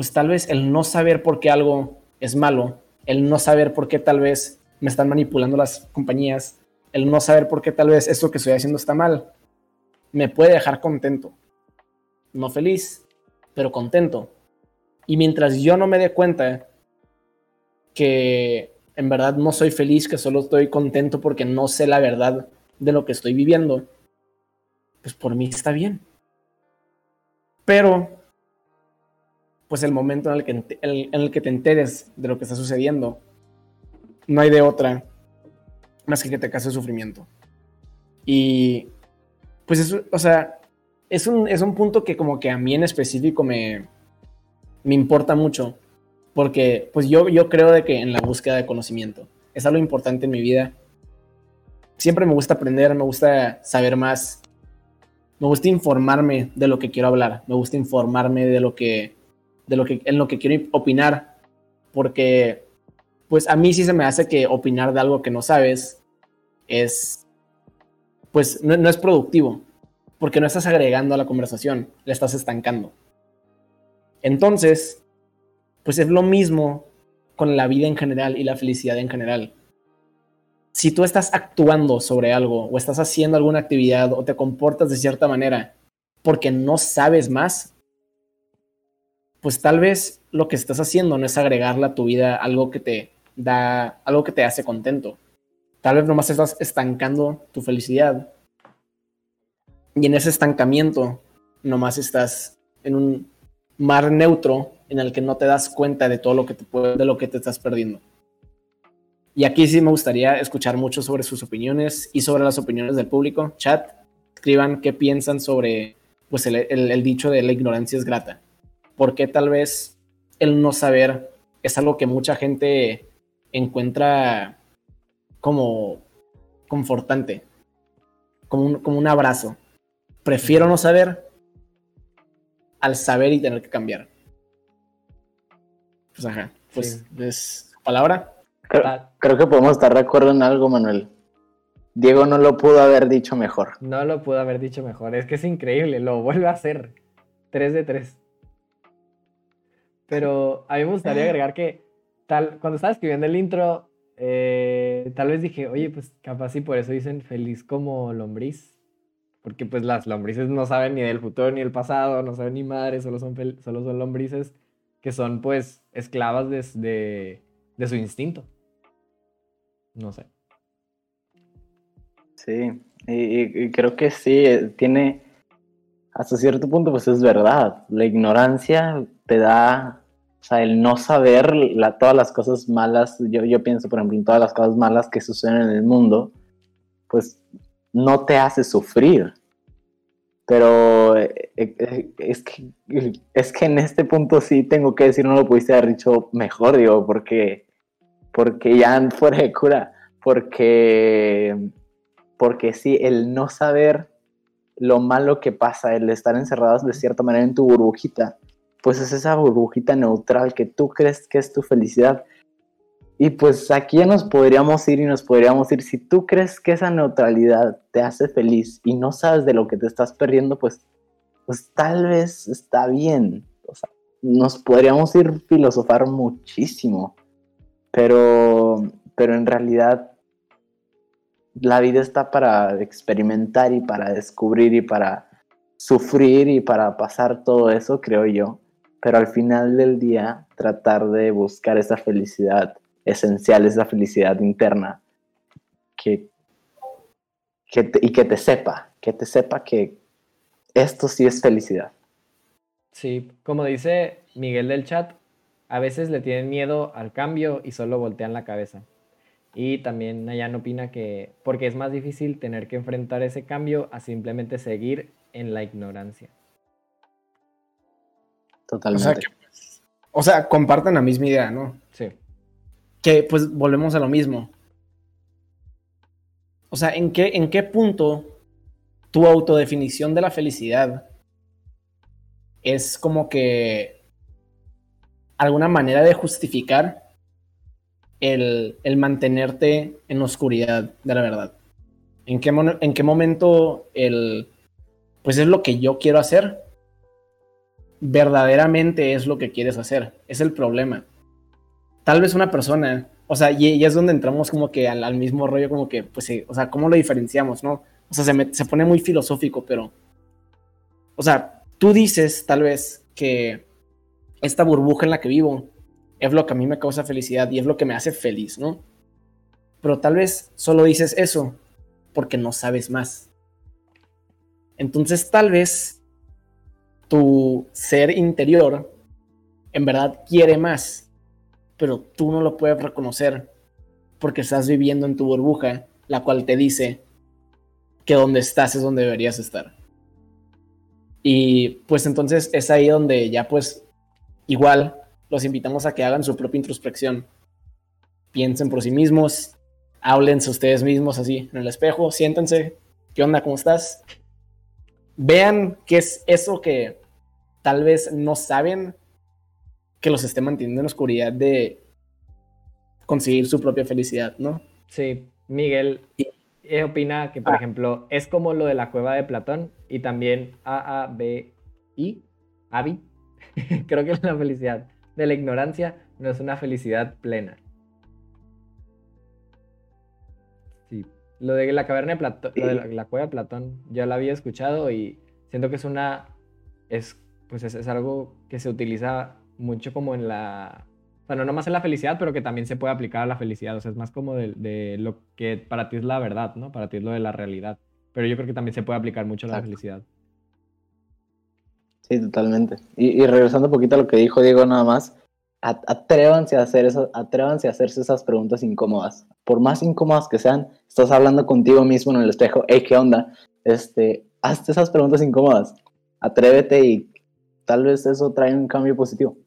pues tal vez el no saber por qué algo es malo, el no saber por qué tal vez me están manipulando las compañías, el no saber por qué tal vez esto que estoy haciendo está mal, me puede dejar contento. No feliz, pero contento. Y mientras yo no me dé cuenta que en verdad no soy feliz, que solo estoy contento porque no sé la verdad de lo que estoy viviendo, pues por mí está bien. Pero, pues el momento en el que, el- en el que te enteres de lo que está sucediendo, no hay de otra más que que te cause sufrimiento. Y, pues eso, o sea, es un, es un punto que como que a mí en específico me, me importa mucho, porque pues yo, yo creo de que en la búsqueda de conocimiento es algo importante en mi vida. Siempre me gusta aprender, me gusta saber más, me gusta informarme de lo que quiero hablar, me gusta informarme de lo que, de lo que, en lo que quiero opinar, porque pues a mí sí se me hace que opinar de algo que no sabes es, pues no, no es productivo, porque no estás agregando a la conversación, la estás estancando. Entonces, pues es lo mismo con la vida en general y la felicidad en general. Si tú estás actuando sobre algo o estás haciendo alguna actividad o te comportas de cierta manera porque no sabes más, pues tal vez lo que estás haciendo no es agregarle a tu vida algo que te da, algo que te hace contento. Tal vez nomás estás estancando tu felicidad. Y en ese estancamiento nomás estás en un mar neutro en el que no te das cuenta de todo lo que te puede, de lo que te estás perdiendo. Y aquí sí me gustaría escuchar mucho sobre sus opiniones y sobre las opiniones del público. Chat, escriban qué piensan sobre pues, el, el- el dicho de la ignorancia es grata. ¿Por qué tal vez el no saber es algo que mucha gente encuentra como confortante, como un, como un abrazo? Prefiero no saber al saber y tener que cambiar. Pues ajá, pues Sí. es palabra. Creo, Ah, creo que podemos estar de acuerdo en algo, Manuel. Diego no lo pudo haber dicho mejor. No lo pude haber dicho mejor. Es que es increíble. Lo vuelve a hacer. 3 de 3. Pero a mí me gustaría agregar que tal, cuando estaba escribiendo el intro, eh, tal vez dije, oye, pues capaz y por eso dicen feliz como lombriz. porque pues las lombrices no saben ni del futuro ni del pasado, no saben ni madre, solo son, solo son lombrices que son pues esclavas de, de, su instinto. No sé. Sí, y, creo que sí, eh, tiene, hasta cierto punto pues es verdad, la ignorancia te da, o sea, el no saber la, todas las cosas malas, yo, yo pienso por ejemplo en todas las cosas malas que suceden en el mundo, pues no te hace sufrir. Pero eh, eh, es que, es que en este punto sí tengo que decir, no lo pudiste haber dicho mejor, digo, porque, porque ya fuera de cura, porque, porque sí, el no saber lo malo que pasa, el estar encerrados de cierta manera en tu burbujita, pues es esa burbujita neutral que tú crees que es tu felicidad, y pues aquí ya nos podríamos ir y nos podríamos ir. Si tú crees que esa neutralidad te hace feliz y no sabes de lo que te estás perdiendo, pues, pues tal vez está bien. O sea, nos podríamos ir filosofar muchísimo. Pero, pero en realidad la vida está para experimentar y para descubrir y para sufrir y para pasar todo eso, creo yo. Pero al final del día, tratar de buscar esa felicidad esencial esa felicidad interna que, y que te sepa, que te sepa que esto sí es felicidad. Sí, como dice Miguel del chat, a veces le tienen miedo al cambio y solo voltean la cabeza. Y también Nayan opina que porque es más difícil tener que enfrentar ese cambio a simplemente seguir en la ignorancia. Totalmente. O sea, o sea comparten la misma idea, ¿no? Sí que pues volvemos a lo mismo. O sea, ¿en qué, en qué punto tu autodefinición de la felicidad es como que alguna manera de justificar el, mantenerte en la oscuridad de la verdad? ¿En qué, ¿En qué momento el, pues es lo que yo quiero hacer? Verdaderamente es lo que quieres hacer. Es el problema tal vez una persona, o sea, y, es donde entramos como que al, mismo rollo, como que, pues, sí, o sea, ¿cómo lo diferenciamos, no? O sea, se, se pone muy filosófico, pero, o sea, tú dices tal vez que esta burbuja en la que vivo es lo que a mí me causa felicidad y es lo que me hace feliz, ¿no? Pero tal vez solo dices eso porque no sabes más. Entonces tal vez tu ser interior en verdad quiere más pero tú no lo puedes reconocer porque estás viviendo en tu burbuja, la cual te dice que donde estás es donde deberías estar. Y pues entonces es ahí donde ya pues igual los invitamos a que hagan su propia introspección. Piensen por sí mismos, háblense ustedes mismos así en el espejo, siéntense, ¿qué onda? ¿Cómo estás? Vean qué es eso que tal vez no saben que los esté manteniendo en oscuridad de conseguir su propia felicidad, ¿no? Sí, Miguel opina que, por ah. ejemplo, es como lo de la cueva de Platón y también A-A-B-I, Abi, creo que la felicidad de la ignorancia, no es una felicidad plena. Sí, lo de la caverna de Platón, lo de la, cueva de Platón, ya lo había escuchado y siento que es una, es, pues es algo que se utiliza mucho como en la... O sea, no nomás en la felicidad, pero que también se puede aplicar a la felicidad. O sea, es más como de, lo que para ti es la verdad, ¿no? Para ti es lo de la realidad. Pero yo creo que también se puede aplicar mucho a la felicidad. Sí, totalmente. Y, regresando un poquito a lo que dijo Diego nada más, atrévanse a hacer eso, atrévanse a hacerse esas preguntas incómodas. Por más incómodas que sean, estás hablando contigo mismo en el espejo, hey, ¿qué onda? Este, hazte esas preguntas incómodas. Atrévete y tal vez eso trae un cambio positivo.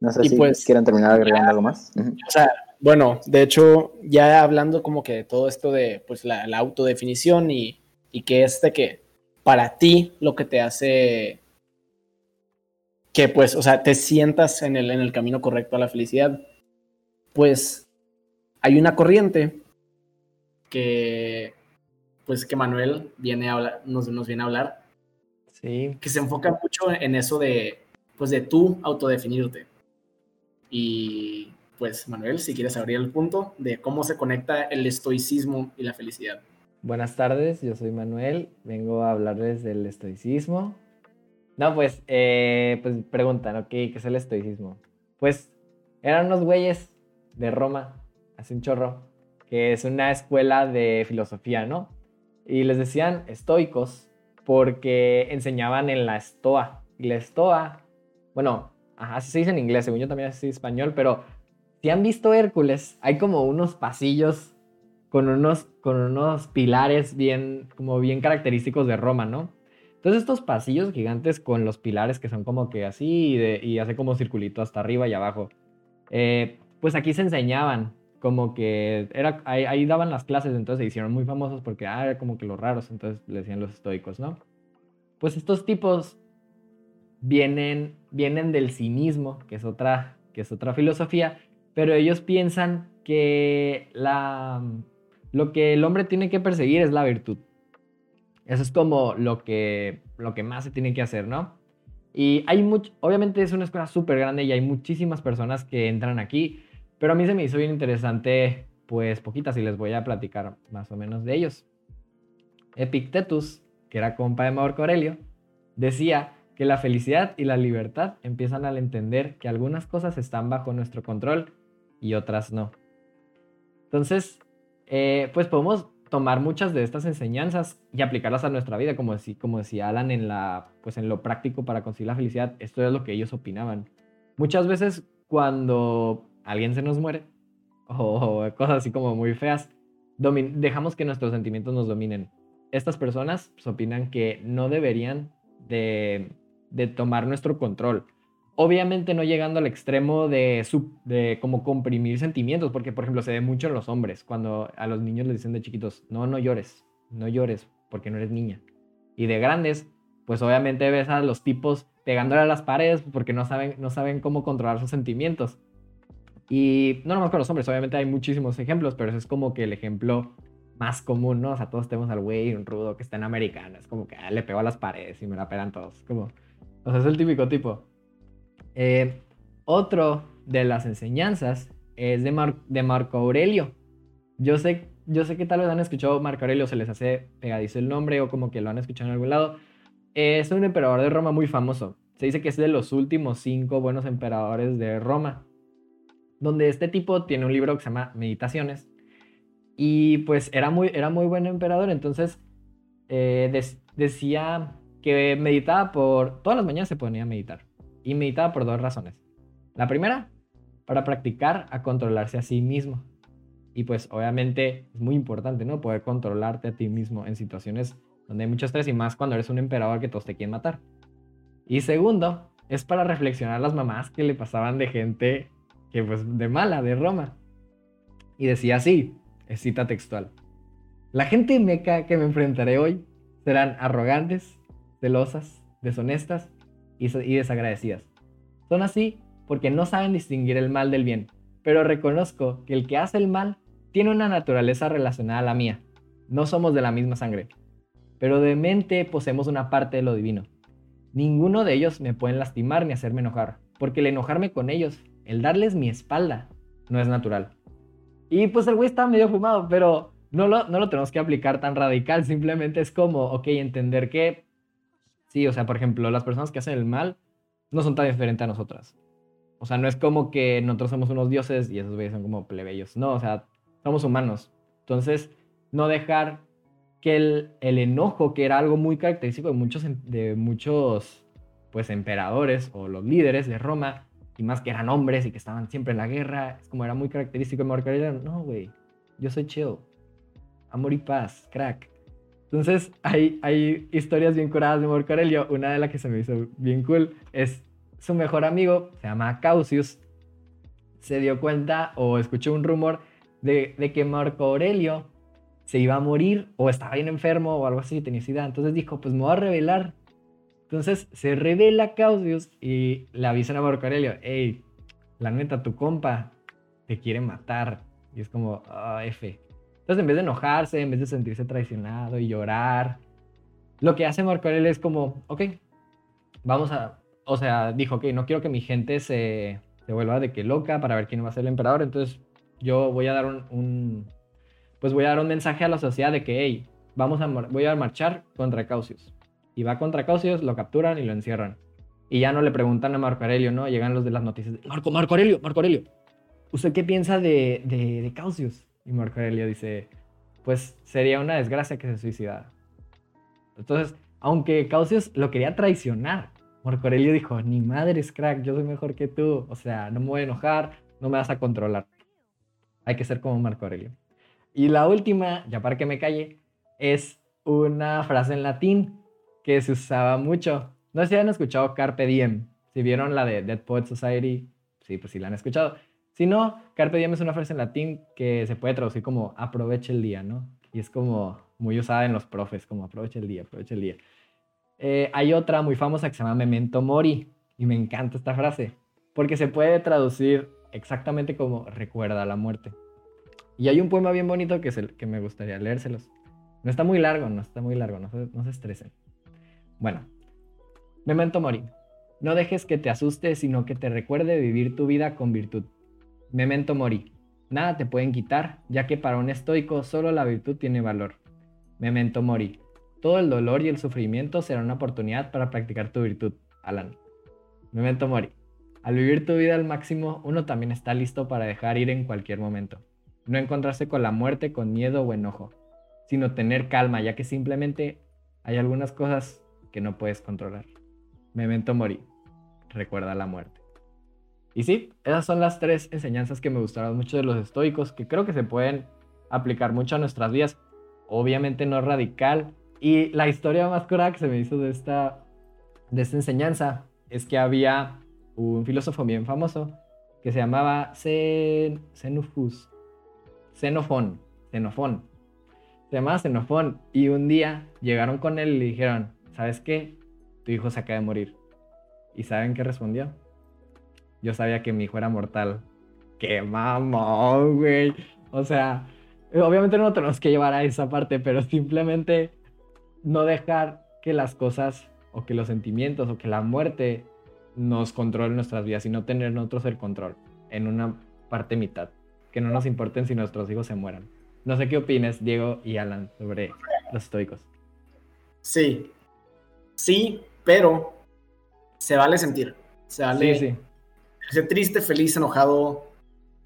No sé si pues, quieren terminar agregando algo más. O sea, bueno, de hecho, ya hablando como que de todo esto de pues la, autodefinición y, y que este que para ti lo que te hace que pues, o sea, te sientas en el, en el camino correcto a la felicidad, pues hay una corriente que pues que Manuel viene a hablar, nos, nos viene a hablar. Sí. Que se enfoca mucho en eso de pues de tú autodefinirte. Y pues Manuel, si quieres abrir el punto de cómo se conecta el estoicismo y la felicidad. buenas tardes, yo soy Manuel, vengo a hablarles del estoicismo. No, pues, eh, pues preguntan, ok, ¿qué es el estoicismo? Pues eran unos güeyes de Roma, hace un chorro, que es una escuela de filosofía, ¿no? Y les decían estoicos porque enseñaban en la estoa. Y la estoa, bueno, así se dice en inglés, según yo también así español, pero si han visto Hércules, hay como unos pasillos con unos, con unos pilares bien, como bien característicos de Roma, ¿no? Entonces estos pasillos gigantes con los pilares que son como que así y, de, y hace como circulito hasta arriba y abajo. Eh, pues aquí se enseñaban como que era, ahí, daban las clases, entonces se hicieron muy famosos porque ah, era como que los raros, entonces le decían los estoicos, ¿no? Pues estos tipos vienen, vienen del cinismo, que es, otra, que es otra filosofía, pero ellos piensan que la, lo que el hombre tiene que perseguir es la virtud. Eso es como lo que, lo que más se tiene que hacer, ¿no? Y hay mucho, obviamente es una escuela súper grande y hay muchísimas personas que entran aquí, pero a mí se me hizo bien interesante, pues poquitas, y les voy a platicar más o menos de ellos. Epictetus, que era compa de Marco Aurelio, decía que la felicidad y la libertad empiezan al entender que algunas cosas están bajo nuestro control y otras no. Entonces, eh, pues podemos tomar muchas de estas enseñanzas y aplicarlas a nuestra vida, como, decía, como decía Alan en, la, pues en lo práctico para conseguir la felicidad. Esto es lo que ellos opinaban. Muchas veces cuando alguien se nos muere o, cosas así como muy feas, dejamos que nuestros sentimientos nos dominen. Estas personas pues, opinan que no deberían de, de tomar nuestro control Obviamente no llegando al extremo de, de como comprimir sentimientos, porque por ejemplo se ve mucho en los hombres, cuando a los niños les dicen de chiquitos, no, no llores, no llores, porque no eres niña. Y de grandes, pues obviamente ves a los tipos pegándole a las paredes porque no saben, no saben cómo controlar sus sentimientos. Y no nomás con los hombres, obviamente hay muchísimos ejemplos, pero ese es como que el ejemplo más común, ¿no? O sea, todos tenemos al güey, un rudo que está en americana, es como que ah, le pegó a las paredes y me la pegan todos. Como, o sea, es el típico tipo. Eh, otro de las enseñanzas es de, de Marco Aurelio. Yo sé, yo sé que tal vez han escuchado Marco Aurelio, se les hace pegadizo el nombre o como que lo han escuchado en algún lado. Es un emperador de Roma muy famoso. Se dice que es de los últimos cinco buenos emperadores de Roma. Donde este tipo tiene un libro que se llama Meditaciones. Y pues era muy, era muy buen emperador. Entonces eh, decía que meditaba por... Todas las mañanas se ponía a meditar y meditaba por dos razones. La primera, para practicar a controlarse a sí mismo. Y pues obviamente es muy importante, ¿no? Poder controlarte a ti mismo en situaciones donde hay mucho estrés y más cuando eres un emperador que todos te quieren matar. Y segundo, es para reflexionar las mamás que le pasaban de gente que pues de mala, de Roma. Y decía así, es cita textual. La gente meca que me enfrentaré hoy serán arrogantes, celosas, deshonestas y, desagradecidas. Son así porque no saben distinguir el mal del bien, pero reconozco que el que hace el mal tiene una naturaleza relacionada a la mía. No somos de la misma sangre, pero de mente poseemos una parte de lo divino. Ninguno de ellos me pueden lastimar ni hacerme enojar, porque el enojarme con ellos, el darles mi espalda, no es natural. Y pues el güey está medio fumado, pero no lo, no lo tenemos que aplicar tan radical, simplemente es como, ok, entender que Sí, o sea, por ejemplo, las personas que hacen el mal no son tan diferentes a nosotras. O sea, no es como que nosotros somos unos dioses y esos güeyes son como plebeyos. No, o sea, somos humanos. Entonces, no dejar que el, el enojo, que era algo muy característico de muchos, de muchos pues, emperadores o los líderes de Roma, y más que eran hombres y que estaban siempre en la guerra, es como era muy característico de Marco No, güey, yo soy chill. Amor y paz, crack. Entonces, hay, hay historias bien curadas de Marco Aurelio. Una de las que se me hizo bien cool es su mejor amigo, se llama Causius, se dio cuenta o escuchó un rumor de, de, que Marco Aurelio se iba a morir o estaba bien enfermo o algo así, tenía sida. Entonces dijo, pues me voy a revelar. Entonces se revela Causius y le avisan a Marco Aurelio, hey, la neta, tu compa te quiere matar. Y es como, ah, F. Entonces, en vez de enojarse, en vez de sentirse traicionado y llorar, lo que hace Marco Aurelio es como, ok, vamos a, o sea, dijo, ok, no quiero que mi gente se, vuelva de que loca para ver quién va a ser el emperador, entonces yo voy a dar un, pues voy a dar un mensaje a la sociedad de que, hey, vamos a, voy a marchar contra Caucius. Y va contra Caucius, lo capturan y lo encierran. Y ya no le preguntan a Marco Aurelio, ¿no? Llegan los de las noticias. Marco, Marco Aurelio, Marco Aurelio. ¿Usted qué piensa de, de, de Caucius? Y Marco Aurelio dice, pues sería una desgracia que se suicidara. Entonces, aunque Caucius lo quería traicionar, Marco Aurelio dijo, ni madres, crack, yo soy mejor que tú. O sea, no me voy a enojar, no me vas a controlar. Hay que ser como Marco Aurelio. Y la última, ya para que me calle, es una frase en latín que se usaba mucho. No sé si han escuchado Carpe Diem. Si vieron la de Dead Poet Society, sí, pues sí la han escuchado. Si no, Carpe Diem es una frase en latín que se puede traducir como aproveche el día, ¿no? Y es como muy usada en los profes, como aproveche el día, aproveche el día. Eh, hay otra muy famosa que se llama Memento Mori, y me encanta esta frase, porque se puede traducir exactamente como recuerda la muerte. Y hay un poema bien bonito que, que me gustaría leérselos. No está muy largo, no está muy largo, no se, no se estresen. Bueno, Memento Mori. No dejes que te asuste, sino que te recuerde vivir tu vida con virtud. Memento Mori. Nada te pueden quitar, ya que para un estoico solo la virtud tiene valor. Memento Mori. Todo el dolor y el sufrimiento será una oportunidad para practicar tu virtud. Alan. Memento Mori. Al vivir tu vida al máximo, uno también está listo para dejar ir en cualquier momento. No encontrarse con la muerte con miedo o enojo, sino tener calma, ya que simplemente hay algunas cosas que no puedes controlar. Memento Mori. Recuerda la muerte. Y sí, esas son las tres enseñanzas que me gustaron mucho de los estoicos, que creo que se pueden aplicar mucho a nuestras vidas. Obviamente no radical. Y la historia más cura que se me hizo de esta, de esta enseñanza es que había un filósofo bien famoso que se llamaba Xenofus. Xenofón. Xenofón. Se llamaba Xenofón. Y un día llegaron con él y dijeron, ¿sabes qué? Tu hijo se acaba de morir. ¿Y saben qué respondió? yo sabía que mi hijo era mortal. ¡Qué mamón, güey! O sea, obviamente no tenemos que llevar a esa parte, pero simplemente no dejar que las cosas o que los sentimientos o que la muerte nos controlen nuestras vidas y no tener nosotros el control en una parte mitad. Que no nos importen si nuestros hijos se mueran. No sé qué opines, Diego y Alan, sobre los estoicos. Sí, sí, pero se vale sentir. Se vale sí, sí triste, feliz, enojado,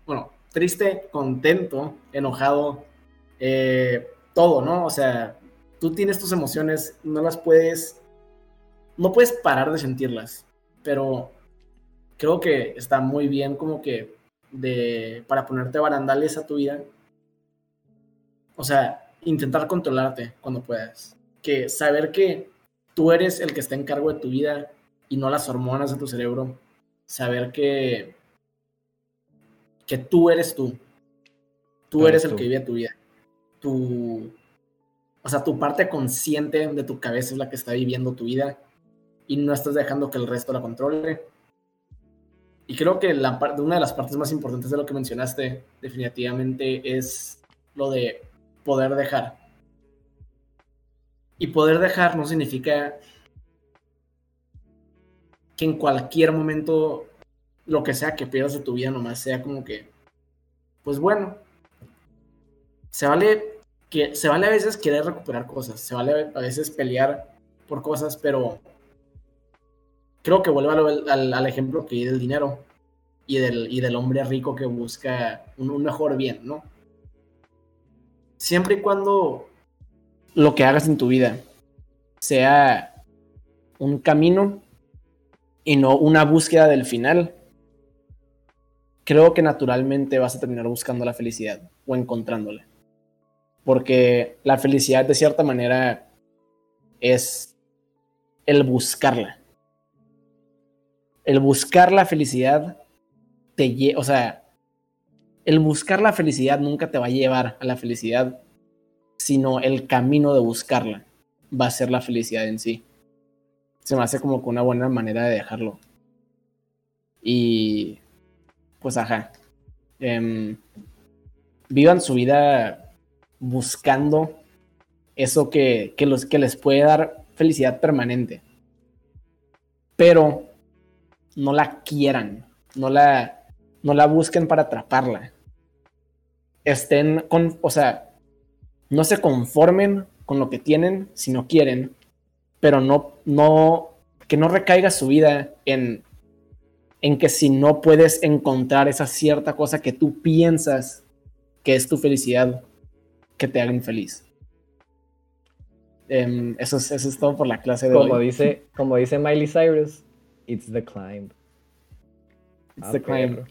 bueno, triste, contento, enojado, eh, todo, ¿no? O sea, tú tienes tus emociones, no las puedes, no puedes parar de sentirlas, pero creo que está muy bien como que de, para ponerte barandales a tu vida, o sea, intentar controlarte cuando puedas, que saber que tú eres el que está en cargo de tu vida y no las hormonas de tu cerebro, saber que, que tú eres tú. Tú eres, el que vive tu vida. Tu, o sea, tu parte consciente de tu cabeza es la que está viviendo tu vida y no estás dejando que el resto la controle. Y creo que la, una de las partes más importantes de lo que mencionaste definitivamente es lo de poder dejar. Y poder dejar no significa que en cualquier momento lo que sea que pierdas de tu vida nomás sea como que, pues bueno, se vale que se vale a veces querer recuperar cosas, se vale a veces pelear por cosas, pero creo que vuelvo al, ejemplo que del dinero y del, y del hombre rico que busca un, un mejor bien, ¿no? Siempre y cuando lo que hagas en tu vida sea un camino y no una búsqueda del final, creo que naturalmente vas a terminar buscando la felicidad o encontrándola. Porque la felicidad de cierta manera es el buscarla. El buscar la felicidad te o sea, el buscar la felicidad nunca te va a llevar a la felicidad, sino el camino de buscarla va a ser la felicidad en sí se me hace como que una buena manera de dejarlo. Y pues ajá. Em, vivan su vida buscando eso que, los, que les puede dar felicidad permanente. Pero no la quieran, no la, no la busquen para atraparla. Estén con, o sea, no se conformen con lo que tienen si no quieren, pero no, no, que no recaiga su vida en, en que si no puedes encontrar esa cierta cosa que tú piensas que es tu felicidad, que te haga infeliz. Em, eso, es, eso es todo por la clase de como hoy. Dice, como dice Miley Cyrus, it's the climb. It's Ah, the climb. perro.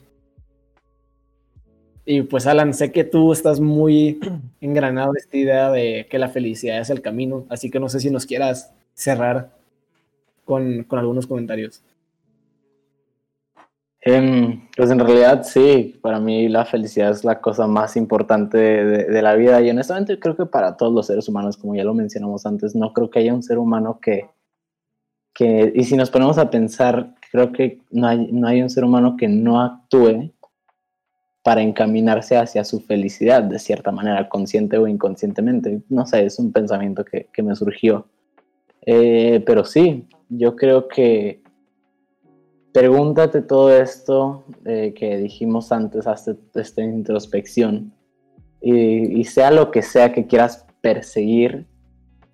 Y pues Alan, sé que tú estás muy engranado de esta idea de que la felicidad es el camino, así que no sé si nos quieras cerrar con, con algunos comentarios. Em, pues en realidad sí, para mí la felicidad es la cosa más importante de, de- de la vida y honestamente creo que para todos los seres humanos, como ya lo mencionamos antes, no creo que haya un ser humano que, que y si nos ponemos a pensar, creo que no hay, no hay un ser humano que no actúe para encaminarse hacia su felicidad de cierta manera, consciente o inconscientemente. No sé, es un pensamiento que, que me surgió. Eh, pero sí, yo creo que pregúntate todo esto eh, que dijimos antes, hazte esta introspección y, y sea lo que sea que quieras perseguir,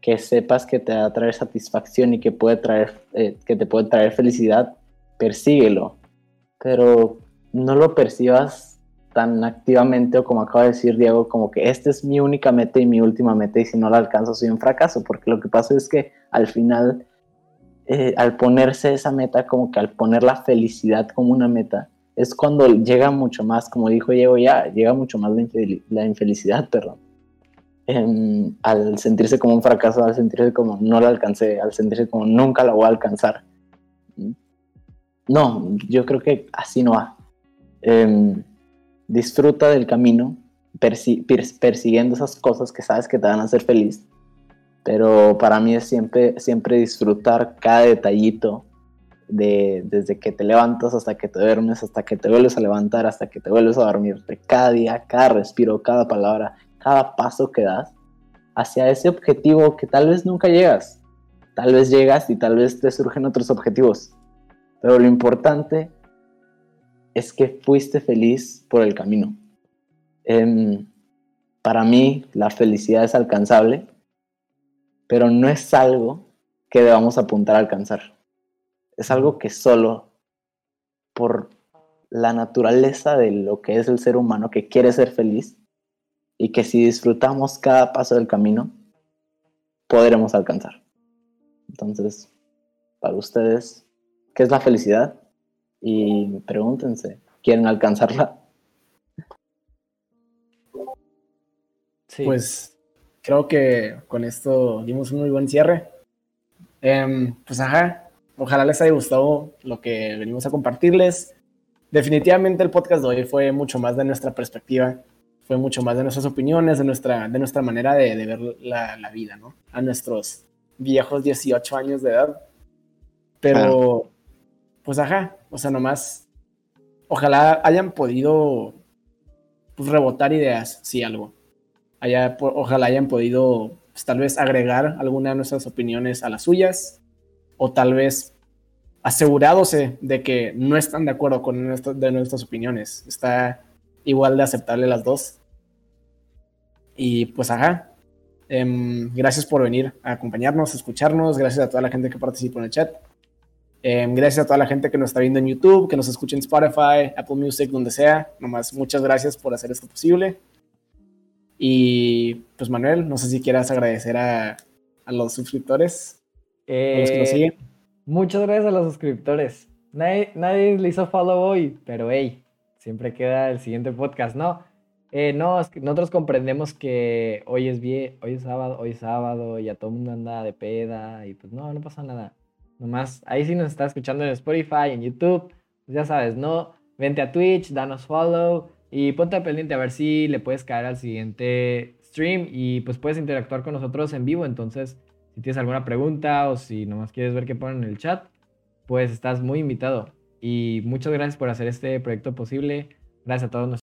que sepas que te va a traer satisfacción y que, puede traer, eh, que te puede traer felicidad, persíguelo, pero no lo percibas tan activamente o como acaba de decir Diego, como que esta es mi única meta y mi última meta y si no la alcanzo soy un fracaso, porque lo que pasa es que al final eh, al ponerse esa meta, como que al poner la felicidad como una meta, es cuando llega mucho más, como dijo Diego ya, llega mucho más la, infel- la infelicidad, perdón. Em, al sentirse como un fracaso, al sentirse como no la alcancé, al sentirse como nunca la voy a alcanzar. No, yo creo que así no va. Em, disfruta del camino, persi- pers- persiguiendo esas cosas que sabes que te van a hacer feliz pero para mí es siempre, siempre disfrutar cada detallito de, desde que te levantas hasta que te duermes, hasta que te vuelves a levantar, hasta que te vuelves a dormir, de cada día, cada respiro, cada palabra, cada paso que das hacia ese objetivo que tal vez nunca llegas. Tal vez llegas y tal vez te surgen otros objetivos, pero lo importante es que fuiste feliz por el camino. Em, para mí la felicidad es alcanzable, pero no es algo que debamos apuntar a alcanzar. Es algo que solo por la naturaleza de lo que es el ser humano que quiere ser feliz y que si disfrutamos cada paso del camino, podremos alcanzar. Entonces, para ustedes, ¿qué es la felicidad? Y pregúntense, ¿quieren alcanzarla? Sí. Pues creo que con esto dimos un muy buen cierre. Em, pues ajá, ojalá les haya gustado lo que venimos a compartirles. Definitivamente el podcast de hoy fue mucho más de nuestra perspectiva, fue mucho más de nuestras opiniones, de nuestra, de nuestra manera de, de ver la, la vida, ¿no? A nuestros viejos 18 años de edad. Pero, Claro. Pues ajá, o sea, nomás, ojalá hayan podido pues, rebotar ideas, sí, algo po- ojalá hayan podido pues, tal vez agregar alguna de nuestras opiniones a las suyas o tal vez asegurándose de que no están de acuerdo con de nuestras opiniones. Está igual de aceptable las dos. Y pues ajá. Em, gracias por venir a acompañarnos, a escucharnos. Gracias a toda la gente que participó en el chat. Em, gracias a toda la gente que nos está viendo en YouTube, que nos escucha en Spotify, Apple Music, donde sea. Nomás muchas gracias por hacer esto posible. Y pues Manuel, no sé si quieras agradecer a, a los suscriptores, a los que nos Eh, siguen. Muchas gracias a los suscriptores. Nadie, nadie le hizo follow hoy, pero hey, siempre queda el siguiente podcast, ¿no? Eh, no, nosotros comprendemos que hoy es vie- hoy es sábado, hoy es sábado, y a todo el mundo anda de peda, y pues no, no pasa nada. Nomás, ahí sí nos está escuchando en Spotify, en YouTube, pues ya sabes, ¿no? Vente a Twitch, danos follow, y ponte pendiente a ver si le puedes caer al siguiente stream, y pues puedes interactuar con nosotros en vivo, entonces... Si tienes alguna pregunta o si nomás quieres ver qué ponen en el chat, pues estás muy invitado. Y muchas gracias por hacer este proyecto posible. Gracias a todos nuestros